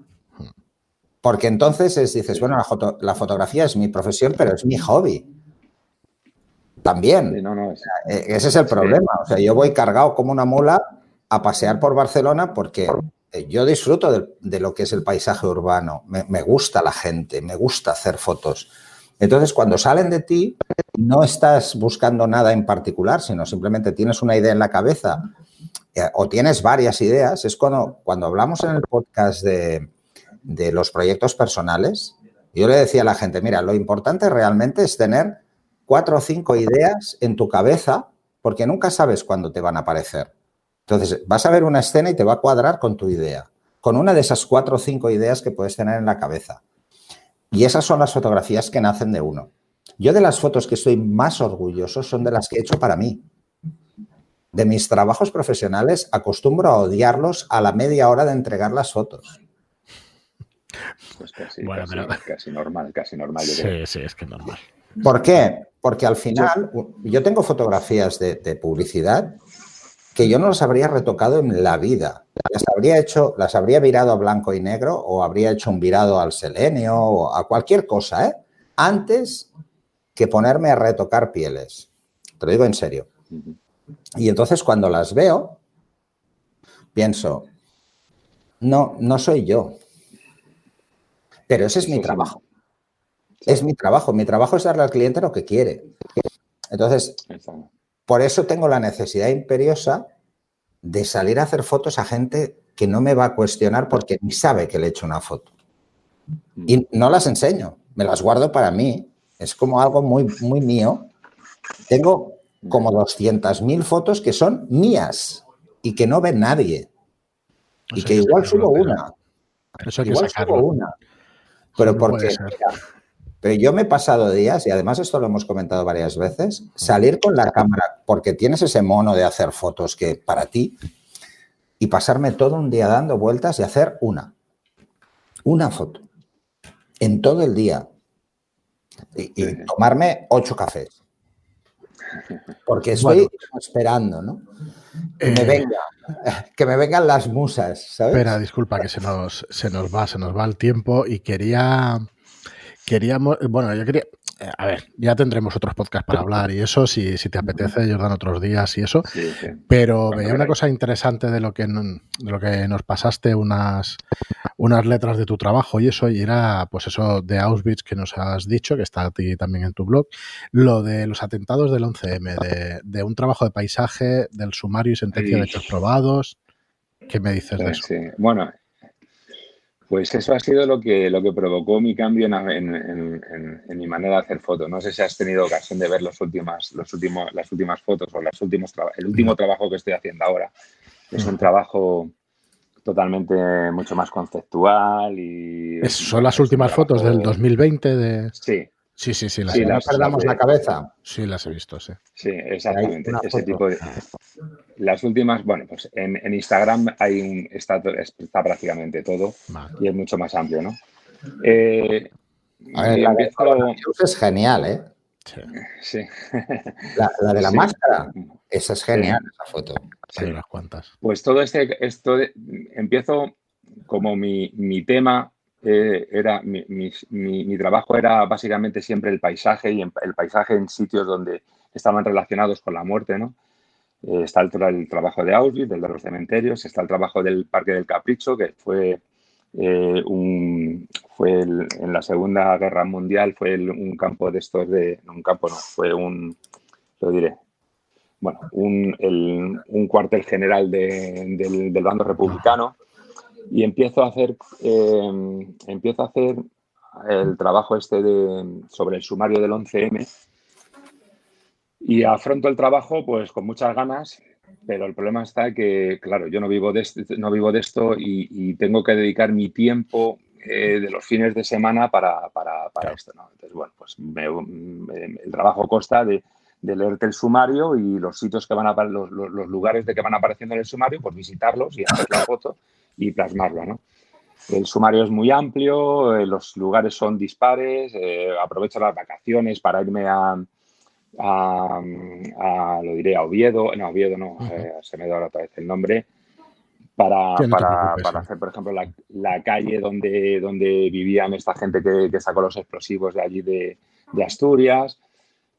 [SPEAKER 2] Porque entonces es, dices, bueno, la, fotografía es mi profesión, pero es mi hobby. También. Eh, ese es el problema. O sea, yo voy cargado como una mula a pasear por Barcelona porque eh, yo disfruto de, lo que es el paisaje urbano. me gusta la gente, me gusta hacer fotos. Entonces, cuando salen de ti, no estás buscando nada en particular, sino simplemente tienes una idea en la cabeza eh, o tienes varias ideas. Es cuando, cuando hablamos en el podcast de, de los proyectos personales, yo le decía a la gente, mira, lo importante realmente es tener cuatro o cinco ideas en tu cabeza, porque nunca sabes cuándo te van a aparecer. Entonces, vas a ver una escena y te va a cuadrar con tu idea, con una de esas cuatro o cinco ideas que puedes tener en la cabeza. Y esas son las fotografías que nacen de uno. Yo de las fotos que estoy más orgulloso son de las que he hecho para mí. De mis trabajos profesionales acostumbro a odiarlos a la media hora de entregar las fotos.
[SPEAKER 3] Pues casi, normal, casi normal.
[SPEAKER 1] sí, sí, es que normal.
[SPEAKER 2] ¿Por qué? Porque al final yo tengo fotografías de publicidad que yo no las habría retocado en la vida. Las habría hecho, las habría virado a blanco y negro o habría hecho un virado al selenio o a cualquier cosa, ¿eh? Antes que ponerme a retocar pieles. Te lo digo en serio. Y entonces cuando las veo, pienso, no, no soy yo. Pero ese es mi trabajo. Es mi trabajo. Mi trabajo es darle al cliente lo que quiere. Entonces, por eso tengo la necesidad imperiosa de salir a hacer fotos a gente que no me va a cuestionar porque ni sabe que le he hecho una foto. Y no las enseño, me las guardo para mí. Es como algo muy, muy mío. Tengo como 200.000 fotos que son mías y que no ve nadie. Y que igual subo una.
[SPEAKER 1] Eso hay igual subo
[SPEAKER 2] una. Pero porque pero yo me he pasado días, y además esto lo hemos comentado varias veces, salir con la cámara, porque tienes ese mono de hacer fotos que para ti, y pasarme todo un día dando vueltas y hacer una. Una foto. En todo el día. Y, tomarme ocho cafés. Porque estoy esperando, ¿no? Que, me eh, venga, que me vengan las musas, ¿sabes?
[SPEAKER 1] Espera, disculpa que se nos, se nos va, se nos va el tiempo y quería Queríamos, bueno, yo quería, a ver, ya tendremos otros podcasts para hablar y eso, si, si te apetece, dan otros días y eso. Pero veía una cosa interesante de lo que de lo que nos pasaste unas, unas letras de tu trabajo y eso, y era pues eso de Auschwitz que nos has dicho, que está a ti también en tu blog, lo de los atentados del 11M, de, de un trabajo de paisaje, del sumario y sentencia de hechos probados. ¿Qué me dices de eso?
[SPEAKER 3] Bueno, pues eso ha sido lo que, lo que provocó mi cambio en, mi manera de hacer fotos. No sé si has tenido ocasión de ver los últimas, los últimos, las últimas fotos o las últimos el último trabajo que estoy haciendo ahora. Es un trabajo totalmente mucho más conceptual y...
[SPEAKER 1] ¿Son las últimas fotos del 2020? De...
[SPEAKER 3] Sí,
[SPEAKER 1] Sí, sí, sí.
[SPEAKER 2] Las sí, no perdamos la cabeza.
[SPEAKER 1] Sí, las he visto, sí.
[SPEAKER 3] Sí, exactamente. Ese tipo de... Las últimas, bueno, pues en, Instagram hay un, está, está prácticamente todo y es mucho más amplio, ¿no?
[SPEAKER 2] Eh, la es genial, ¿eh?
[SPEAKER 3] Sí.
[SPEAKER 2] La, de la máscara, esa es genial, esa foto.
[SPEAKER 1] Sí, unas cuantas.
[SPEAKER 3] Pues todo este, esto, empiezo como mi, mi tema eh, era mi, mi, trabajo era básicamente siempre el paisaje y el paisaje en sitios donde estaban relacionados con la muerte, ¿no? Eh, está el, el, trabajo de Auschwitz, del de los cementerios, está el trabajo del Parque del Capricho, que fue, eh, un, fue en la Segunda Guerra Mundial, fue un campo de estos de, un campo no, fue un, lo diré, bueno, un, un cuartel general del, del, bando republicano y empiezo a hacer, eh, empiezo a hacer el trabajo este de, sobre el sumario del 11M y afronto el trabajo pues con muchas ganas, pero el problema está que, claro, yo no vivo de, esto, no vivo de esto y, tengo que dedicar mi tiempo eh, de los fines de semana para, para, para esto. ¿no? Entonces, bueno, pues el trabajo consta de, de, leerte el sumario y los sitios que van a los, los, lugares de que van apareciendo en el sumario, pues visitarlos y hacer la foto y plasmarlo, ¿no? El sumario es muy amplio, eh, los lugares son dispares, eh, aprovecho las vacaciones para irme a, a, lo diré, a Oviedo, no, Oviedo no, eh, se me da otra vez el nombre, para, para, para hacer, por ejemplo, la, la, calle donde, donde vivían esta gente que, que sacó los explosivos de allí de, de Asturias.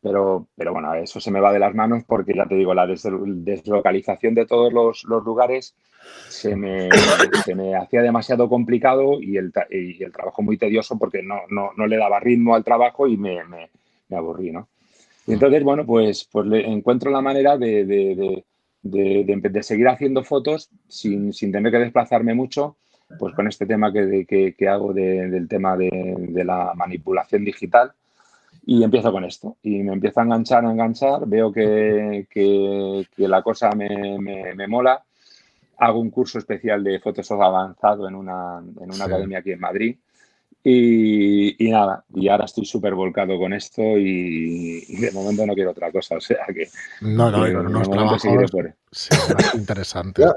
[SPEAKER 3] Pero, pero bueno, eso se me va de las manos porque ya te digo, la deslocalización de todos los, lugares se me, se me, hacía demasiado complicado y el, y el, trabajo muy tedioso porque no, no, no le daba ritmo al trabajo y me, me, aburrí, ¿no? Y entonces, bueno, pues, pues le encuentro la manera de, de, de, de seguir haciendo fotos sin, sin, tener que desplazarme mucho, pues con este tema que, que hago del tema de, la manipulación digital. Y empiezo con esto. Y me empiezo a enganchar, a enganchar. Veo que, que la cosa me, me, mola hago un curso especial de Photoshop avanzado en una, en una academia aquí en Madrid. Y, y, nada, y ahora estoy súper volcado con esto y, de momento no quiero otra cosa. O sea que.
[SPEAKER 1] No, no, no, no trabajos por... sí, interesante.
[SPEAKER 2] o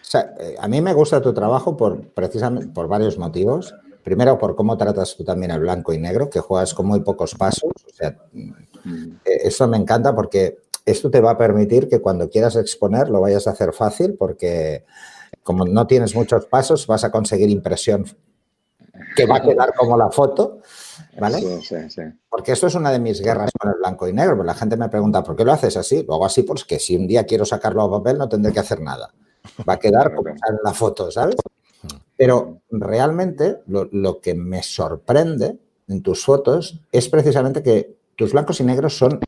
[SPEAKER 2] sea, eh, a mí me gusta tu trabajo por precisamente por varios motivos. Primero, por cómo tratas tú también el blanco y negro, que juegas con muy pocos pasos. O sea, mm. eh, eso me encanta porque esto te va a permitir que cuando quieras exponer lo vayas a hacer fácil porque como no tienes muchos pasos vas a conseguir impresión que va a quedar como la foto, ¿vale?
[SPEAKER 3] Sí, sí, sí.
[SPEAKER 2] Porque eso es una de mis guerras con el blanco y negro. La gente me pregunta, ¿por qué lo haces así? Lo hago así porque si un día quiero sacarlo a papel no tendré que hacer nada. Va a quedar como en la foto, ¿sabes? Pero realmente lo, lo que me sorprende en tus fotos es precisamente que tus blancos y negros son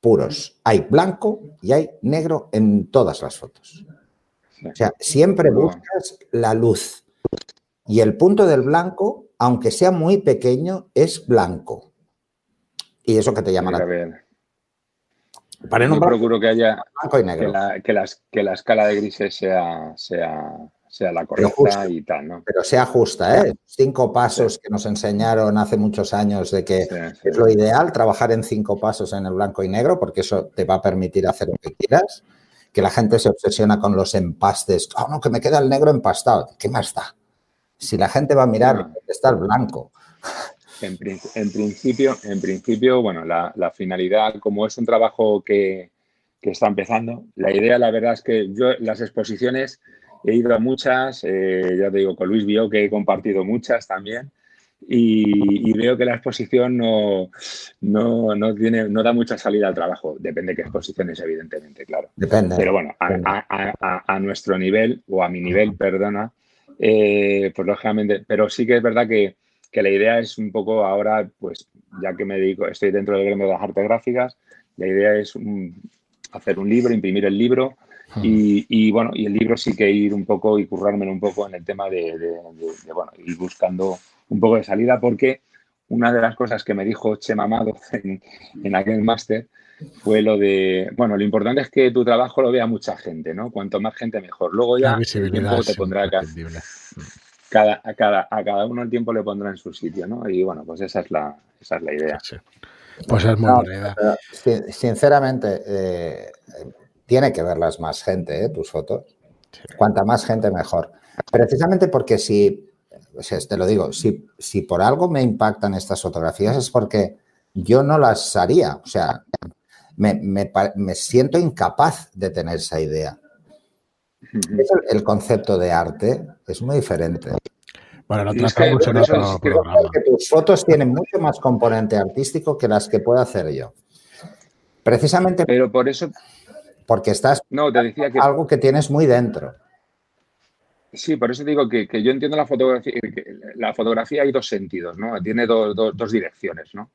[SPEAKER 2] puros. Hay blanco y hay negro en todas las fotos. O sea, siempre buscas la luz. Y el punto del blanco, aunque sea muy pequeño, es blanco. Y eso que te llama la
[SPEAKER 3] Mira, a ver.
[SPEAKER 2] Para
[SPEAKER 3] Yo procuro que haya
[SPEAKER 2] blanco y
[SPEAKER 3] que
[SPEAKER 2] negro.
[SPEAKER 3] la, que las- que la escala de grises sea, sea, sea la correcta y tal, ¿no?
[SPEAKER 2] Pero sea justa, ¿eh? Cinco pasos que nos enseñaron hace muchos años de que
[SPEAKER 3] Sí, sí.
[SPEAKER 2] es lo ideal trabajar en cinco pasos en el blanco y negro porque eso te va a permitir hacer lo que quieras. Que la gente se obsesiona con los empastes. Oh, no, que me queda el negro empastado. ¿Qué más da? Si la gente va a mirar
[SPEAKER 3] No.
[SPEAKER 2] está el blanco.
[SPEAKER 3] En, en principio, en principio, bueno, la, la finalidad, como es un trabajo que, que está empezando, la idea, la verdad es que yo las exposiciones he ido a muchas, eh, ya te digo, con Luis Bio que he compartido muchas también, y, y veo que la exposición no, no, no tiene, no da mucha salida al trabajo. Depende de qué exposiciones, evidentemente, claro.
[SPEAKER 2] Depende.
[SPEAKER 3] Pero bueno, a, a- a- a- a nuestro nivel, o a mi nivel, perdona, eh, pues lógicamente, pero sí que es verdad que, que la idea es un poco ahora, pues ya que me dedico, estoy dentro del gremio de las artes gráficas, la idea es hacer un libro, imprimir el libro y, y, bueno, y el libro sí que ir un poco y currármelo un poco en el tema de, de- de- de, bueno, ir buscando un poco de salida porque una de las cosas que me dijo Chema Amado en, en aquel máster fue lo de, bueno, lo importante es que tu trabajo lo vea mucha gente, ¿no? Cuanto más gente mejor. Luego ya el tiempo te pondrá acá, cada, a, cada, a cada uno el tiempo le pondrá en su sitio, ¿no? Y bueno, pues esa es la, esa es la idea.
[SPEAKER 1] Sí. Pues es muy
[SPEAKER 2] No,
[SPEAKER 1] buena idea.
[SPEAKER 2] sin- sinceramente, eh, tiene que verlas más gente, ¿eh? tus fotos. Cuanta más gente, mejor. Precisamente porque si, o sea, te lo digo, si, si por algo me impactan estas fotografías es porque yo no las haría. O sea, me, me me siento incapaz de tener esa idea. El, el concepto de arte es muy diferente.
[SPEAKER 1] Bueno, lo tratamos
[SPEAKER 3] que
[SPEAKER 1] en otro
[SPEAKER 3] es que-
[SPEAKER 1] programa.
[SPEAKER 2] Porque tus fotos tienen mucho más componente artístico que las que puedo hacer yo. Precisamente
[SPEAKER 3] Pero por eso,
[SPEAKER 2] porque estás
[SPEAKER 3] no, te decía que
[SPEAKER 2] algo que tienes muy dentro.
[SPEAKER 3] Sí, por eso digo que, que yo entiendo la fotografía. que la fotografía hay dos sentidos, ¿no? Tiene dos, dos- dos direcciones, ¿no?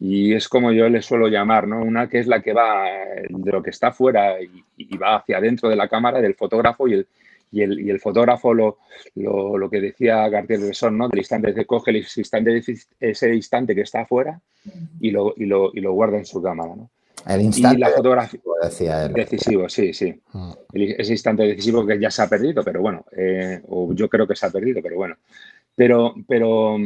[SPEAKER 3] Y es como yo le suelo llamar, ¿no? Una que es la que va de lo que está fuera y, y va hacia adentro de la cámara del fotógrafo y el, y el, y el fotógrafo lo, lo, lo que decía Cartier-Bresson, ¿no? Del instante que coge el instante, ese instante que está afuera y lo, y lo, y lo guarda en su cámara, ¿no?
[SPEAKER 2] El instante
[SPEAKER 3] y la fotografía
[SPEAKER 2] decía él.
[SPEAKER 3] decisivo, sí, sí
[SPEAKER 1] Mm.
[SPEAKER 3] ese instante decisivo que ya se ha perdido, pero bueno, eh, o yo creo que se ha perdido, pero bueno. Pero, pero,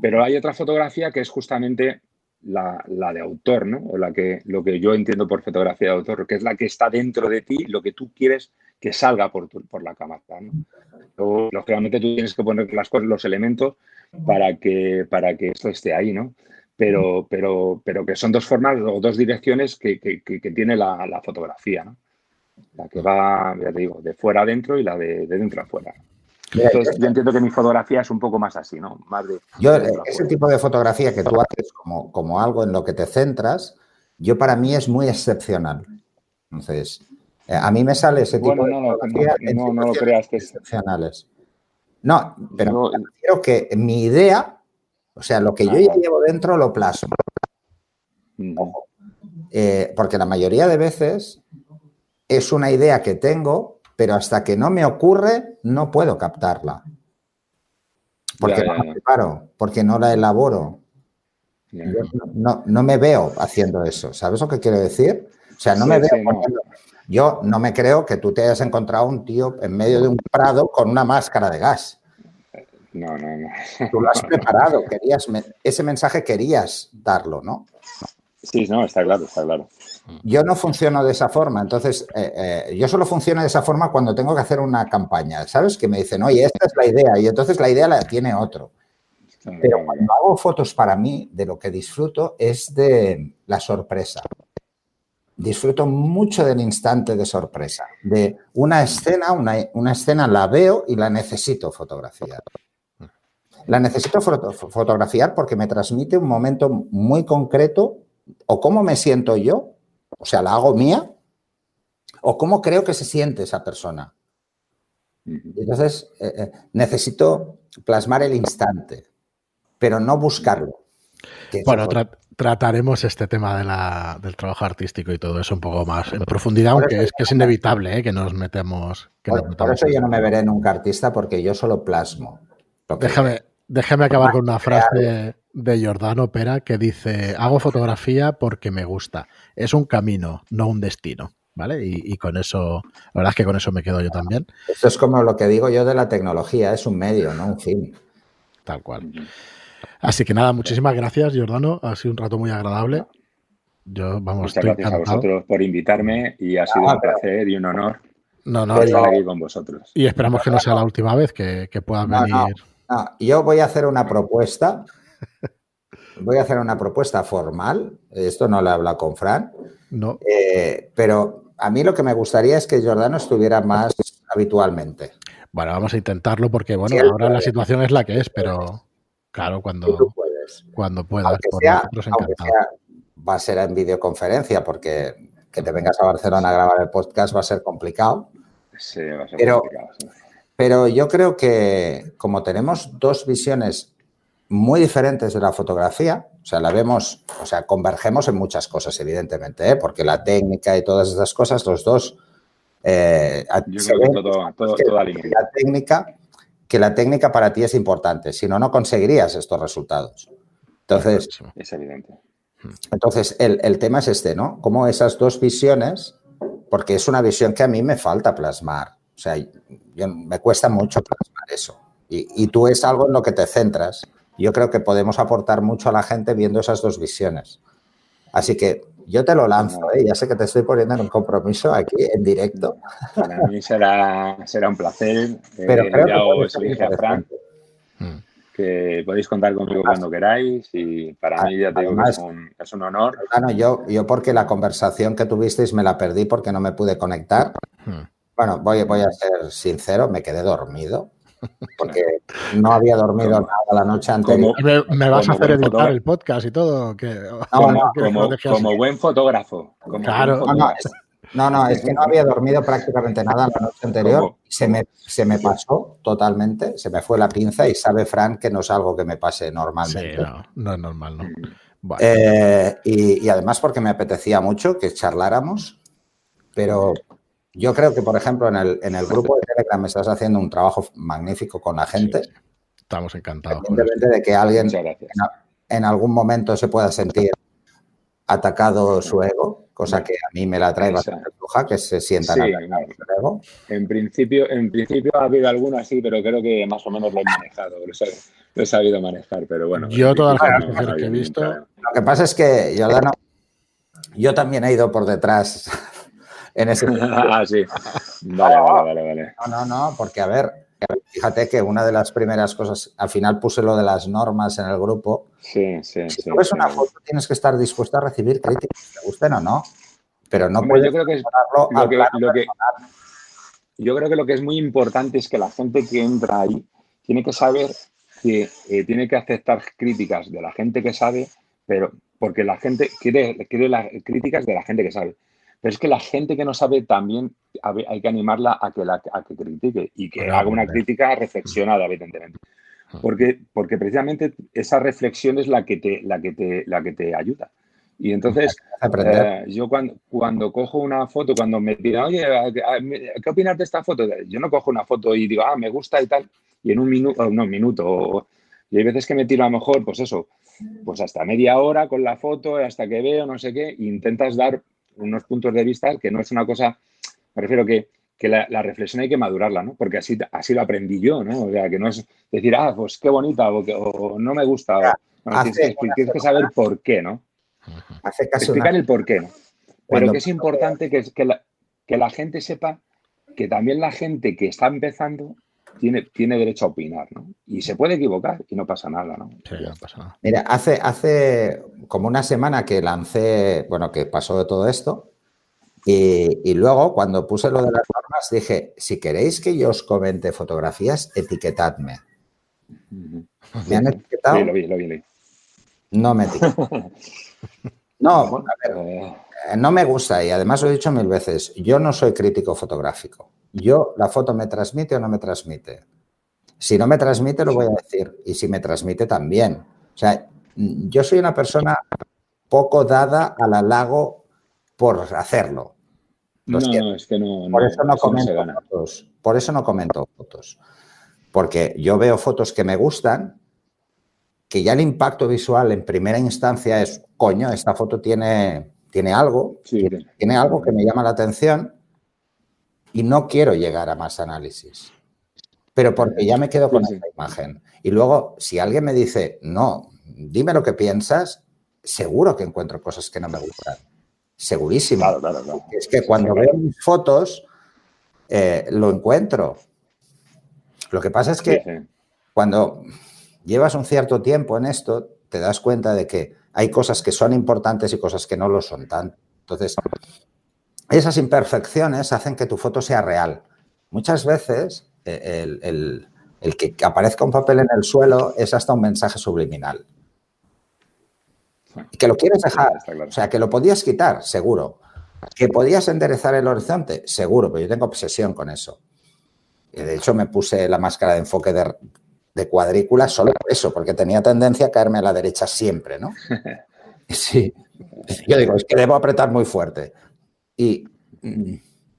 [SPEAKER 3] pero hay otra fotografía que es justamente la, la de autor, ¿no? O la que, lo que yo entiendo por fotografía de autor, que es la que está dentro de ti, lo que tú quieres que salga por, tu- por la cámara, ¿no? Luego, lógicamente tú tienes que poner las cosas, los elementos para que, para que esto esté ahí, ¿no? Pero, pero, pero que son dos formas o dos direcciones que, que- que- que tiene la, la fotografía, ¿no? La que va, ya te digo, de fuera adentro y la de, de dentro a fuera.
[SPEAKER 2] Mira,
[SPEAKER 3] Entonces, yo entiendo que mi fotografía es un poco más así, ¿no? Más de.
[SPEAKER 2] Yo,
[SPEAKER 3] de
[SPEAKER 2] ese tipo de fotografía que tú haces como, como algo en lo que te centras, yo para mí es muy excepcional. Entonces, eh, a mí me sale ese tipo
[SPEAKER 3] Bueno,
[SPEAKER 2] de
[SPEAKER 3] no, no,
[SPEAKER 2] fotografía
[SPEAKER 3] no, no, no lo creas que es.
[SPEAKER 2] excepcionales. No, pero
[SPEAKER 3] No,
[SPEAKER 2] creo que mi idea, o sea, lo que yo ya llevo dentro lo plasmo. Eh, porque la mayoría de veces es una idea que tengo, pero hasta que no me ocurre, no puedo captarla. Porque
[SPEAKER 3] Ya, ya,
[SPEAKER 2] no la preparo, porque no la elaboro. no, no me veo haciendo eso. ¿Sabes lo que quiero decir? O sea, no
[SPEAKER 3] Sí,
[SPEAKER 2] me veo
[SPEAKER 3] sí, no.
[SPEAKER 2] poniendo- Yo no me creo que tú te hayas encontrado un tío en medio de un prado con una máscara de gas.
[SPEAKER 3] No, no, no.
[SPEAKER 2] Tú lo has preparado, querías, ese mensaje querías darlo, ¿no?
[SPEAKER 3] Sí, no, está claro, está claro.
[SPEAKER 2] Yo no funciono de esa forma, entonces eh, eh, yo solo funciono de esa forma cuando tengo que hacer una campaña, ¿sabes? Que me dicen, oye, esta es la idea, y entonces la idea la tiene otro. Pero cuando hago fotos para mí, de lo que disfruto es de la sorpresa. Disfruto mucho del instante de sorpresa, de una escena, una, una escena la veo y la necesito fotografiar. La necesito fotografiar porque me transmite un momento muy concreto o cómo me siento yo, o sea, la hago mía, o cómo creo que se siente esa persona. Entonces, eh, eh, necesito plasmar el instante, pero no buscarlo.
[SPEAKER 1] Bueno, trataremos este tema del trabajo artístico y todo eso un poco más en profundidad, aunque es que es inevitable ¿eh? que nos metemos.
[SPEAKER 2] por, eso yo no me veré nunca artista porque yo solo plasmo.
[SPEAKER 1] Déjame, déjame acabar con una frase de Giordano Pera que dice, hago fotografía porque me gusta. Es un camino, no un destino. ¿Vale? Y, con eso, la verdad es que con eso me quedo yo también.
[SPEAKER 2] Esto es como lo que digo yo de la tecnología, es un medio, no un fin.
[SPEAKER 1] Tal cual. Así que nada, muchísimas gracias, Giordano. Ha sido un rato muy agradable. Yo, vamos,
[SPEAKER 3] Muchas gracias a vosotros por invitarme y ha sido un placer y un honor
[SPEAKER 1] no, no,
[SPEAKER 3] estar aquí con vosotros.
[SPEAKER 1] Y esperamos que no sea la última vez que, que puedas venir.
[SPEAKER 2] Yo voy a hacer una propuesta. Voy a hacer una propuesta formal. Esto no lo he hablado con Fran.
[SPEAKER 1] No.
[SPEAKER 2] Eh, pero a mí lo que me gustaría es que Jordano estuviera más habitualmente.
[SPEAKER 1] Bueno, vamos a intentarlo porque, bueno, ahora la situación es la que es, pero claro, cuando, cuando puedas.
[SPEAKER 2] va a ser en videoconferencia porque que te vengas a Barcelona a grabar el podcast va a ser complicado.
[SPEAKER 3] Sí, va a ser
[SPEAKER 2] pero,
[SPEAKER 3] complicado.
[SPEAKER 2] Pero yo creo que como tenemos dos visiones muy diferentes de la fotografía, o sea, la vemos, o sea, convergemos en muchas cosas, evidentemente, ¿eh? porque la técnica y todas esas cosas, los dos...
[SPEAKER 3] Eh, Yo creo que todo, todo, que
[SPEAKER 2] la técnica, que la técnica para ti es importante, si no, no conseguirías estos resultados. Entonces,
[SPEAKER 3] es evidente.
[SPEAKER 2] Entonces, el, el, tema es este, ¿no? Como esas dos visiones, porque es una visión que a mí me falta plasmar. O sea, yo, me cuesta mucho plasmar eso. Y, y, tú es algo en lo que te centras yo creo que podemos aportar mucho a la gente viendo esas dos visiones. Así que yo te lo lanzo, ¿eh? ya sé que te estoy poniendo en un compromiso aquí en directo.
[SPEAKER 3] Para mí será, será un placer.
[SPEAKER 2] Eh, Pero creo ya
[SPEAKER 3] os dije a Frank mm. que podéis contar conmigo cuando queráis y para mí ya te digo que es un, es un honor.
[SPEAKER 2] Claro, yo, yo porque la conversación que tuvisteis me la perdí porque no me pude conectar. Mm. Bueno, voy, voy a ser sincero, me quedé dormido porque no había dormido nada la noche anterior.
[SPEAKER 1] me, vas a hacer editar el podcast y todo. Que,
[SPEAKER 3] como, buen fotógrafo.
[SPEAKER 1] claro.
[SPEAKER 2] no, no, es que no había dormido prácticamente nada la noche anterior. Se me, se me pasó totalmente, se me fue la pinza y sabe Fran que no es algo que me pase normalmente.
[SPEAKER 1] Sí, no, no es normal, ¿no?
[SPEAKER 2] Eh, y, y, además porque me apetecía mucho que charláramos, pero yo creo que, por ejemplo, en el, en el grupo de Telegram estás haciendo un trabajo magnífico con la gente.
[SPEAKER 1] estamos encantados.
[SPEAKER 2] Independientemente de que alguien en, algún momento se pueda sentir atacado su ego, cosa que a mí me la trae bastante floja, que se sientan sí, su ego.
[SPEAKER 3] En principio, en principio ha habido algunas, sí, pero creo que más o menos lo he manejado, lo he, sabido manejar, pero bueno.
[SPEAKER 1] Yo todas las cosas que he visto...
[SPEAKER 2] Lo que pasa es que, Jordano, yo también he ido por detrás en ese
[SPEAKER 3] Ah, sí. Vale, vale, vale,
[SPEAKER 2] No, no, no, porque a ver, fíjate que una de las primeras cosas, al final puse lo de las normas en el grupo.
[SPEAKER 3] Sí, sí.
[SPEAKER 2] Si tú ves una foto, tienes que estar dispuesto a recibir críticas, te gusten o no. Pero no puedes
[SPEAKER 3] yo creo que, lo que, lo que Yo creo que lo que es muy importante es que la gente que entra ahí tiene que saber que eh, tiene que aceptar críticas de la gente que sabe, pero porque la gente quiere, quiere las críticas de la gente que sabe. Pero es que la gente que no sabe también hay que animarla a que, la, que critique y que haga una crítica reflexionada, evidentemente. Porque, porque precisamente esa reflexión es la que te, la que te, la que te ayuda. Y entonces, eh, yo cuando, cuando cojo una foto, cuando me piden, oye, ¿qué opinas de esta foto? Yo no cojo una foto y digo, ah, me gusta y tal, y en un minuto, no, un minuto, y hay veces que me tiro a lo mejor, pues eso, pues hasta media hora con la foto, hasta que veo, no sé qué, e intentas dar unos puntos de vista que no es una cosa, me refiero que, que la, reflexión hay que madurarla, ¿no? Porque así, así lo aprendí yo, ¿no? O sea, que no es decir, ah, pues qué bonita o, no me gusta. tienes, que, saber por qué, ¿no?
[SPEAKER 2] Hace
[SPEAKER 3] Explicar el por qué, ¿no? Pero que es importante que, que, la, que la gente sepa que también la gente que está empezando tiene, tiene derecho a opinar, ¿no? Y se puede equivocar y no pasa nada, ¿no?
[SPEAKER 1] Sí, no pasa nada.
[SPEAKER 2] Mira, hace, hace como una semana que lancé, bueno, que pasó de todo esto, y, luego cuando puse lo de las normas dije, si queréis que yo os comente fotografías, etiquetadme. ¿Me han etiquetado?
[SPEAKER 3] Sí, lo vi, lo vi, lo vi.
[SPEAKER 2] No me etiquetan. No, a ver,
[SPEAKER 3] Eh,
[SPEAKER 2] no me gusta y además lo he dicho mil veces, yo no soy crítico fotográfico. Yo, la foto me transmite o no me transmite. Si no me transmite, lo voy a decir. Y si me transmite, también. O sea, yo soy una persona poco dada al halago por hacerlo. Lo
[SPEAKER 3] no, es que no,
[SPEAKER 2] Por eso no
[SPEAKER 3] eso no
[SPEAKER 2] comento fotos. Por eso no comento fotos. Porque yo veo fotos que me gustan, que ya el impacto visual en primera instancia es, coño, esta foto tiene, tiene algo,
[SPEAKER 3] Sí,
[SPEAKER 2] tiene,
[SPEAKER 3] sí.
[SPEAKER 2] tiene algo que me llama la atención y no quiero llegar a más análisis. Pero porque ya me quedo con
[SPEAKER 3] Sí, sí.
[SPEAKER 2] esa imagen. Y luego, si alguien me dice, no, dime lo que piensas, seguro que encuentro cosas que no me gustan. Segurísimo.
[SPEAKER 3] Claro, claro, claro.
[SPEAKER 2] Es que cuando veo mis fotos, eh, lo encuentro. Lo que pasa es que
[SPEAKER 3] sí.
[SPEAKER 2] cuando llevas un cierto tiempo en esto, te das cuenta de que hay cosas que son importantes y cosas que no lo son tanto. Entonces, esas imperfecciones hacen que tu foto sea real. Muchas veces eh, el, el- el que aparezca un papel en el suelo es hasta un mensaje subliminal. Y que lo quieres dejar. O sea, que lo podías quitar, seguro. Que podías enderezar el horizonte, seguro, pero yo tengo obsesión con eso. Y de hecho, me puse la máscara de enfoque de, de cuadrícula solo por eso, porque tenía tendencia a caerme a la derecha siempre, ¿no? Sí. Yo digo, es que debo apretar muy fuerte. Y mm,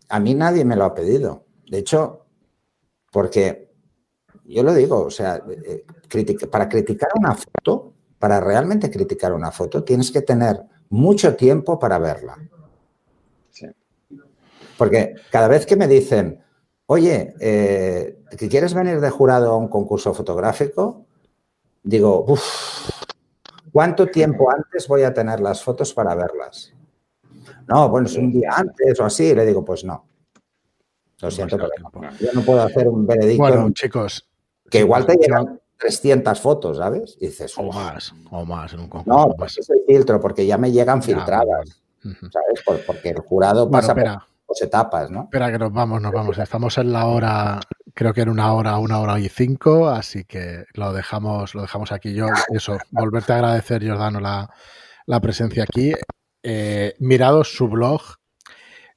[SPEAKER 2] a mí nadie me lo ha pedido. De hecho, porque yo lo digo, o sea, eh, critica- para criticar una foto, para realmente criticar una foto, tienes que tener mucho tiempo para verla.
[SPEAKER 3] Sí.
[SPEAKER 2] Porque cada vez que me dicen, oye, eh, ¿que ¿quieres venir de jurado a un concurso fotográfico? Digo, uff, ¿cuánto tiempo antes voy a tener las fotos para verlas? No, bueno, es un día antes o así. Le digo, pues no. Lo siento, pero no. yo no puedo hacer un veredicto
[SPEAKER 1] Bueno, chicos.
[SPEAKER 2] que igual te llegan 300 fotos, ¿sabes? Y dices,
[SPEAKER 1] O más, o más en un concurso.
[SPEAKER 2] No, pues ese filtro, porque ya me llegan
[SPEAKER 1] Ya,
[SPEAKER 2] filtradas. ¿sabes? Por- porque el jurado
[SPEAKER 1] Bueno,
[SPEAKER 2] pasa
[SPEAKER 1] espera,
[SPEAKER 2] por dos etapas, ¿no?
[SPEAKER 1] espera que nos vamos, nos vamos. Estamos en la hora, creo que en una hora, una hora y cinco, así que lo dejamos, lo dejamos aquí. Yo, eso, volverte a agradecer, Giordano, la, la presencia aquí. Eh, mirados su blog.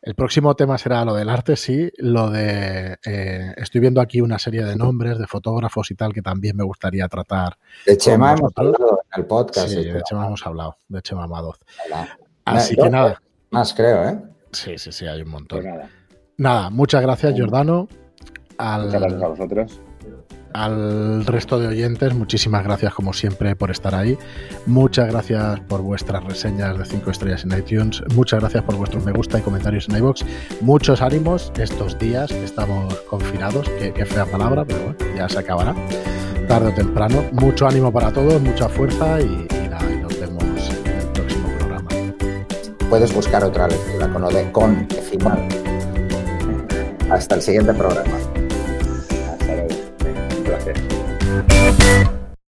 [SPEAKER 1] El próximo tema será lo del arte, sí. Lo de. eh, estoy viendo aquí una serie de nombres de fotógrafos y tal que también me gustaría tratar.
[SPEAKER 2] De Chema hemos hablado en el podcast.
[SPEAKER 1] Sí,
[SPEAKER 2] este,
[SPEAKER 1] de Chema hemos hablado, de Chema Amadoz.
[SPEAKER 2] ¿verdad?
[SPEAKER 1] Así que nada.
[SPEAKER 2] Más creo, ¿eh?
[SPEAKER 1] Sí, sí, sí, hay un montón.
[SPEAKER 3] Pues nada.
[SPEAKER 1] Nada, muchas gracias, Giordano.
[SPEAKER 3] Muchas gracias a
[SPEAKER 1] Al,
[SPEAKER 3] vosotros.
[SPEAKER 1] Al resto de oyentes, muchísimas gracias como siempre por estar ahí. Muchas gracias por vuestras reseñas de 5 estrellas en iTunes. Muchas gracias por vuestros me gusta y comentarios en iBox. Muchos ánimos estos días que estamos confinados. Qué, fea palabra, pero bueno, ya se acabará. Tarde o temprano. Mucho ánimo para todos, mucha fuerza y, nada, nos vemos en el próximo programa.
[SPEAKER 2] Puedes buscar otra lectura con lo de con. Hasta el siguiente programa.
[SPEAKER 3] Oh, oh,